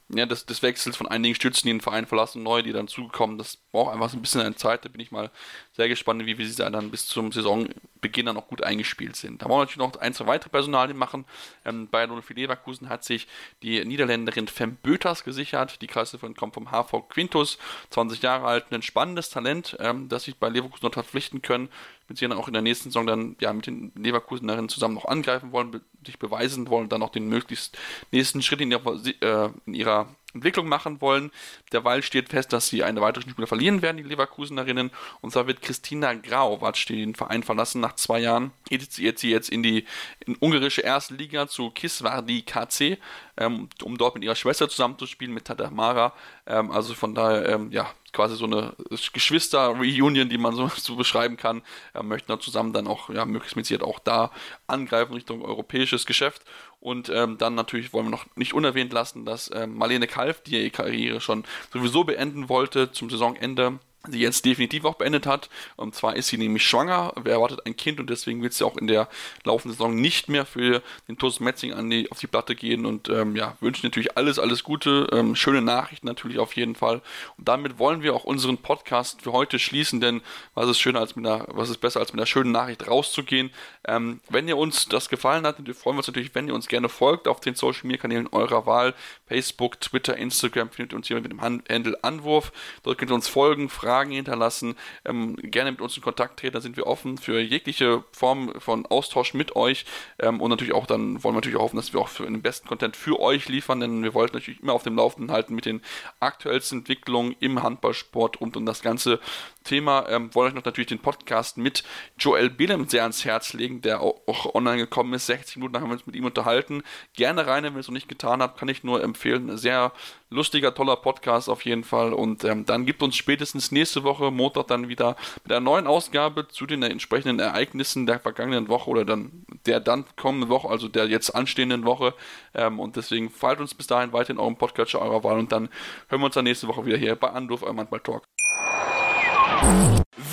S1: ja, des, des Wechsels von einigen Stützen, die den Verein verlassen, neu, die dann zugekommen, das braucht einfach so ein bisschen eine Zeit. Da bin ich mal sehr gespannt, wie wir sie dann bis zum Saisonbeginn dann auch gut eingespielt sind. Da wollen wir natürlich noch ein, zwei weitere Personalien machen. Ähm, bei Lohn für Leverkusen hat sich die Niederländerin Fem Böters gesichert. Die von kommt vom HV Quintus, 20 Jahre alt, ein spannendes Talent, ähm, das sich bei Leverkusen noch verpflichten können mit sie dann auch in der nächsten Saison dann ja mit den Leverkusenerinnen zusammen noch angreifen wollen, sich beweisen wollen, dann auch den möglichst nächsten Schritt in ihrer, äh, in ihrer Entwicklung machen wollen. Derweil steht fest, dass sie eine weitere Spieler verlieren werden, die Leverkusenerinnen. Und zwar wird Christina Grauwatsch den Verein verlassen nach zwei Jahren. Geht sie jetzt in die in ungarische erste Liga zu Kiswardi KC, ähm, um dort mit ihrer Schwester zusammenzuspielen, mit Tadamara. Ähm, also von daher, ähm, ja, quasi so eine Geschwister-Reunion, die man so, so beschreiben kann, äh, möchten dann zusammen dann auch, ja, möglichst mit auch da angreifen Richtung europäisches Geschäft. Und ähm, dann natürlich wollen wir noch nicht unerwähnt lassen, dass ähm, Marlene Kalf, die ihre Karriere schon sowieso beenden wollte zum Saisonende, die jetzt definitiv auch beendet hat. Und zwar ist sie nämlich schwanger, wer erwartet ein Kind und deswegen wird sie auch in der laufenden Saison nicht mehr für den TuS Metzing an die, auf die Platte gehen und ähm, ja, wünschen natürlich alles, alles Gute, ähm, schöne Nachrichten natürlich auf jeden Fall. Und damit wollen wir auch unseren Podcast für heute schließen, denn was ist schöner als mit einer, was ist besser als mit einer schönen Nachricht rauszugehen. Ähm, wenn ihr uns das gefallen hat, freuen wir uns natürlich, wenn ihr uns gerne folgt auf den Social Media Kanälen eurer Wahl, Facebook, Twitter, Instagram, findet ihr uns hier mit dem Handle Anwurf. Dort könnt ihr uns folgen, fragen, Fragen hinterlassen, ähm, gerne mit uns in Kontakt treten, da sind wir offen für jegliche Form von Austausch mit euch. Ähm, und natürlich auch dann wollen wir natürlich hoffen, dass wir auch für den besten Content für euch liefern, denn wir wollten natürlich immer auf dem Laufenden halten mit den aktuellsten Entwicklungen im Handballsport rund um das ganze Thema. Ähm, wollen euch noch natürlich den Podcast mit Joel Billem sehr ans Herz legen, der auch online gekommen ist. 60 Minuten haben wir uns mit ihm unterhalten. Gerne rein, wenn ihr es noch nicht getan habt, kann ich nur empfehlen. Sehr lustiger, toller Podcast auf jeden Fall. Und ähm, dann gibt uns spätestens nächste Woche, Montag, dann wieder mit einer neuen Ausgabe zu den entsprechenden Ereignissen der vergangenen Woche oder dann der dann kommenden Woche, also der jetzt anstehenden Woche. Ähm, und deswegen fallt uns bis dahin weiter in eurem Podcast eurer Wahl und dann hören wir uns dann nächste Woche wieder hier bei Anruf, eurem Handball Talk.